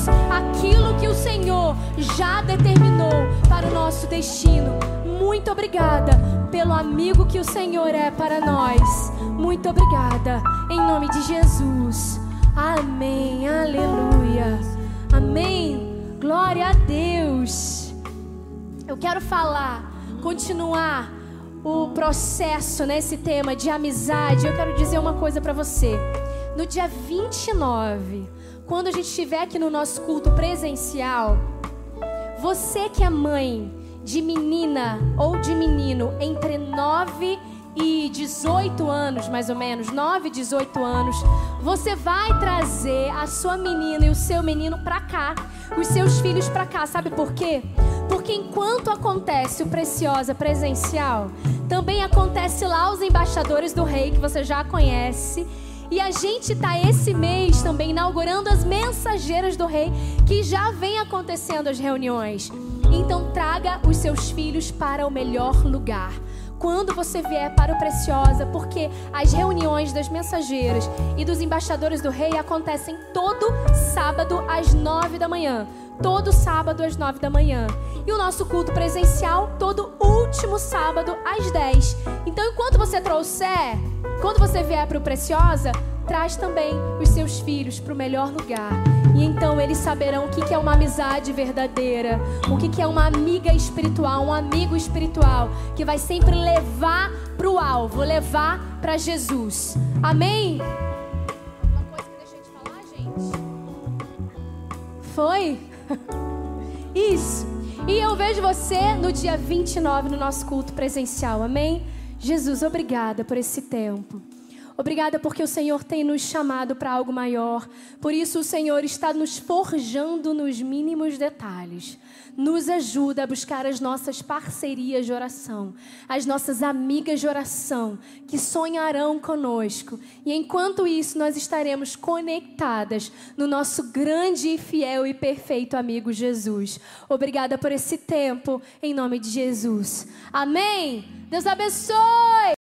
Deus, aquilo que o Senhor já determinou para o nosso destino. Muito obrigada pelo amigo que o Senhor é para nós. Muito obrigada, em nome de Jesus. Amém, aleluia. Amém. Glória a Deus. Eu quero falar, continuar o processo nesse tema de amizade. Eu quero dizer uma coisa para você. No dia 29, quando a gente estiver aqui no nosso culto presencial, você que é mãe de menina ou de menino entre 9 e 18 anos, mais ou menos, 9 e 18 anos, você vai trazer a sua menina e o seu menino pra cá, os seus filhos pra cá. Sabe por quê? Porque enquanto acontece o Preciosa presencial, também acontece lá os embaixadores do rei que você já conhece. E a gente tá esse mês também inaugurando as mensageiras do rei, que já vem acontecendo as reuniões. Então traga os seus filhos para o melhor lugar. Quando você vier para o Preciosa, porque as reuniões das mensageiras e dos embaixadores do rei acontecem todo sábado às nove da manhã. Todo sábado às nove da manhã. E o nosso culto presencial todo último sábado às dez. Então, enquanto você trouxer, quando você vier para o Preciosa, traz também os seus filhos para o melhor lugar. E então eles saberão o que que é uma amizade verdadeira, o que que é uma amiga espiritual, um amigo espiritual, que vai sempre levar para o alvo, levar para Jesus. Amém? Uma coisa que deixei de falar, gente? Foi? <laughs> Isso. E eu vejo você no dia 29 no nosso culto presencial. Amém? Jesus, obrigada por esse tempo. Obrigada porque o Senhor tem nos chamado para algo maior. Por isso o Senhor está nos forjando nos mínimos detalhes. Nos ajuda a buscar as nossas parcerias de oração, as nossas amigas de oração que sonharão conosco. E enquanto isso, nós estaremos conectadas no nosso grande fiel e perfeito amigo Jesus. Obrigada por esse tempo, em nome de Jesus. Amém. Deus abençoe.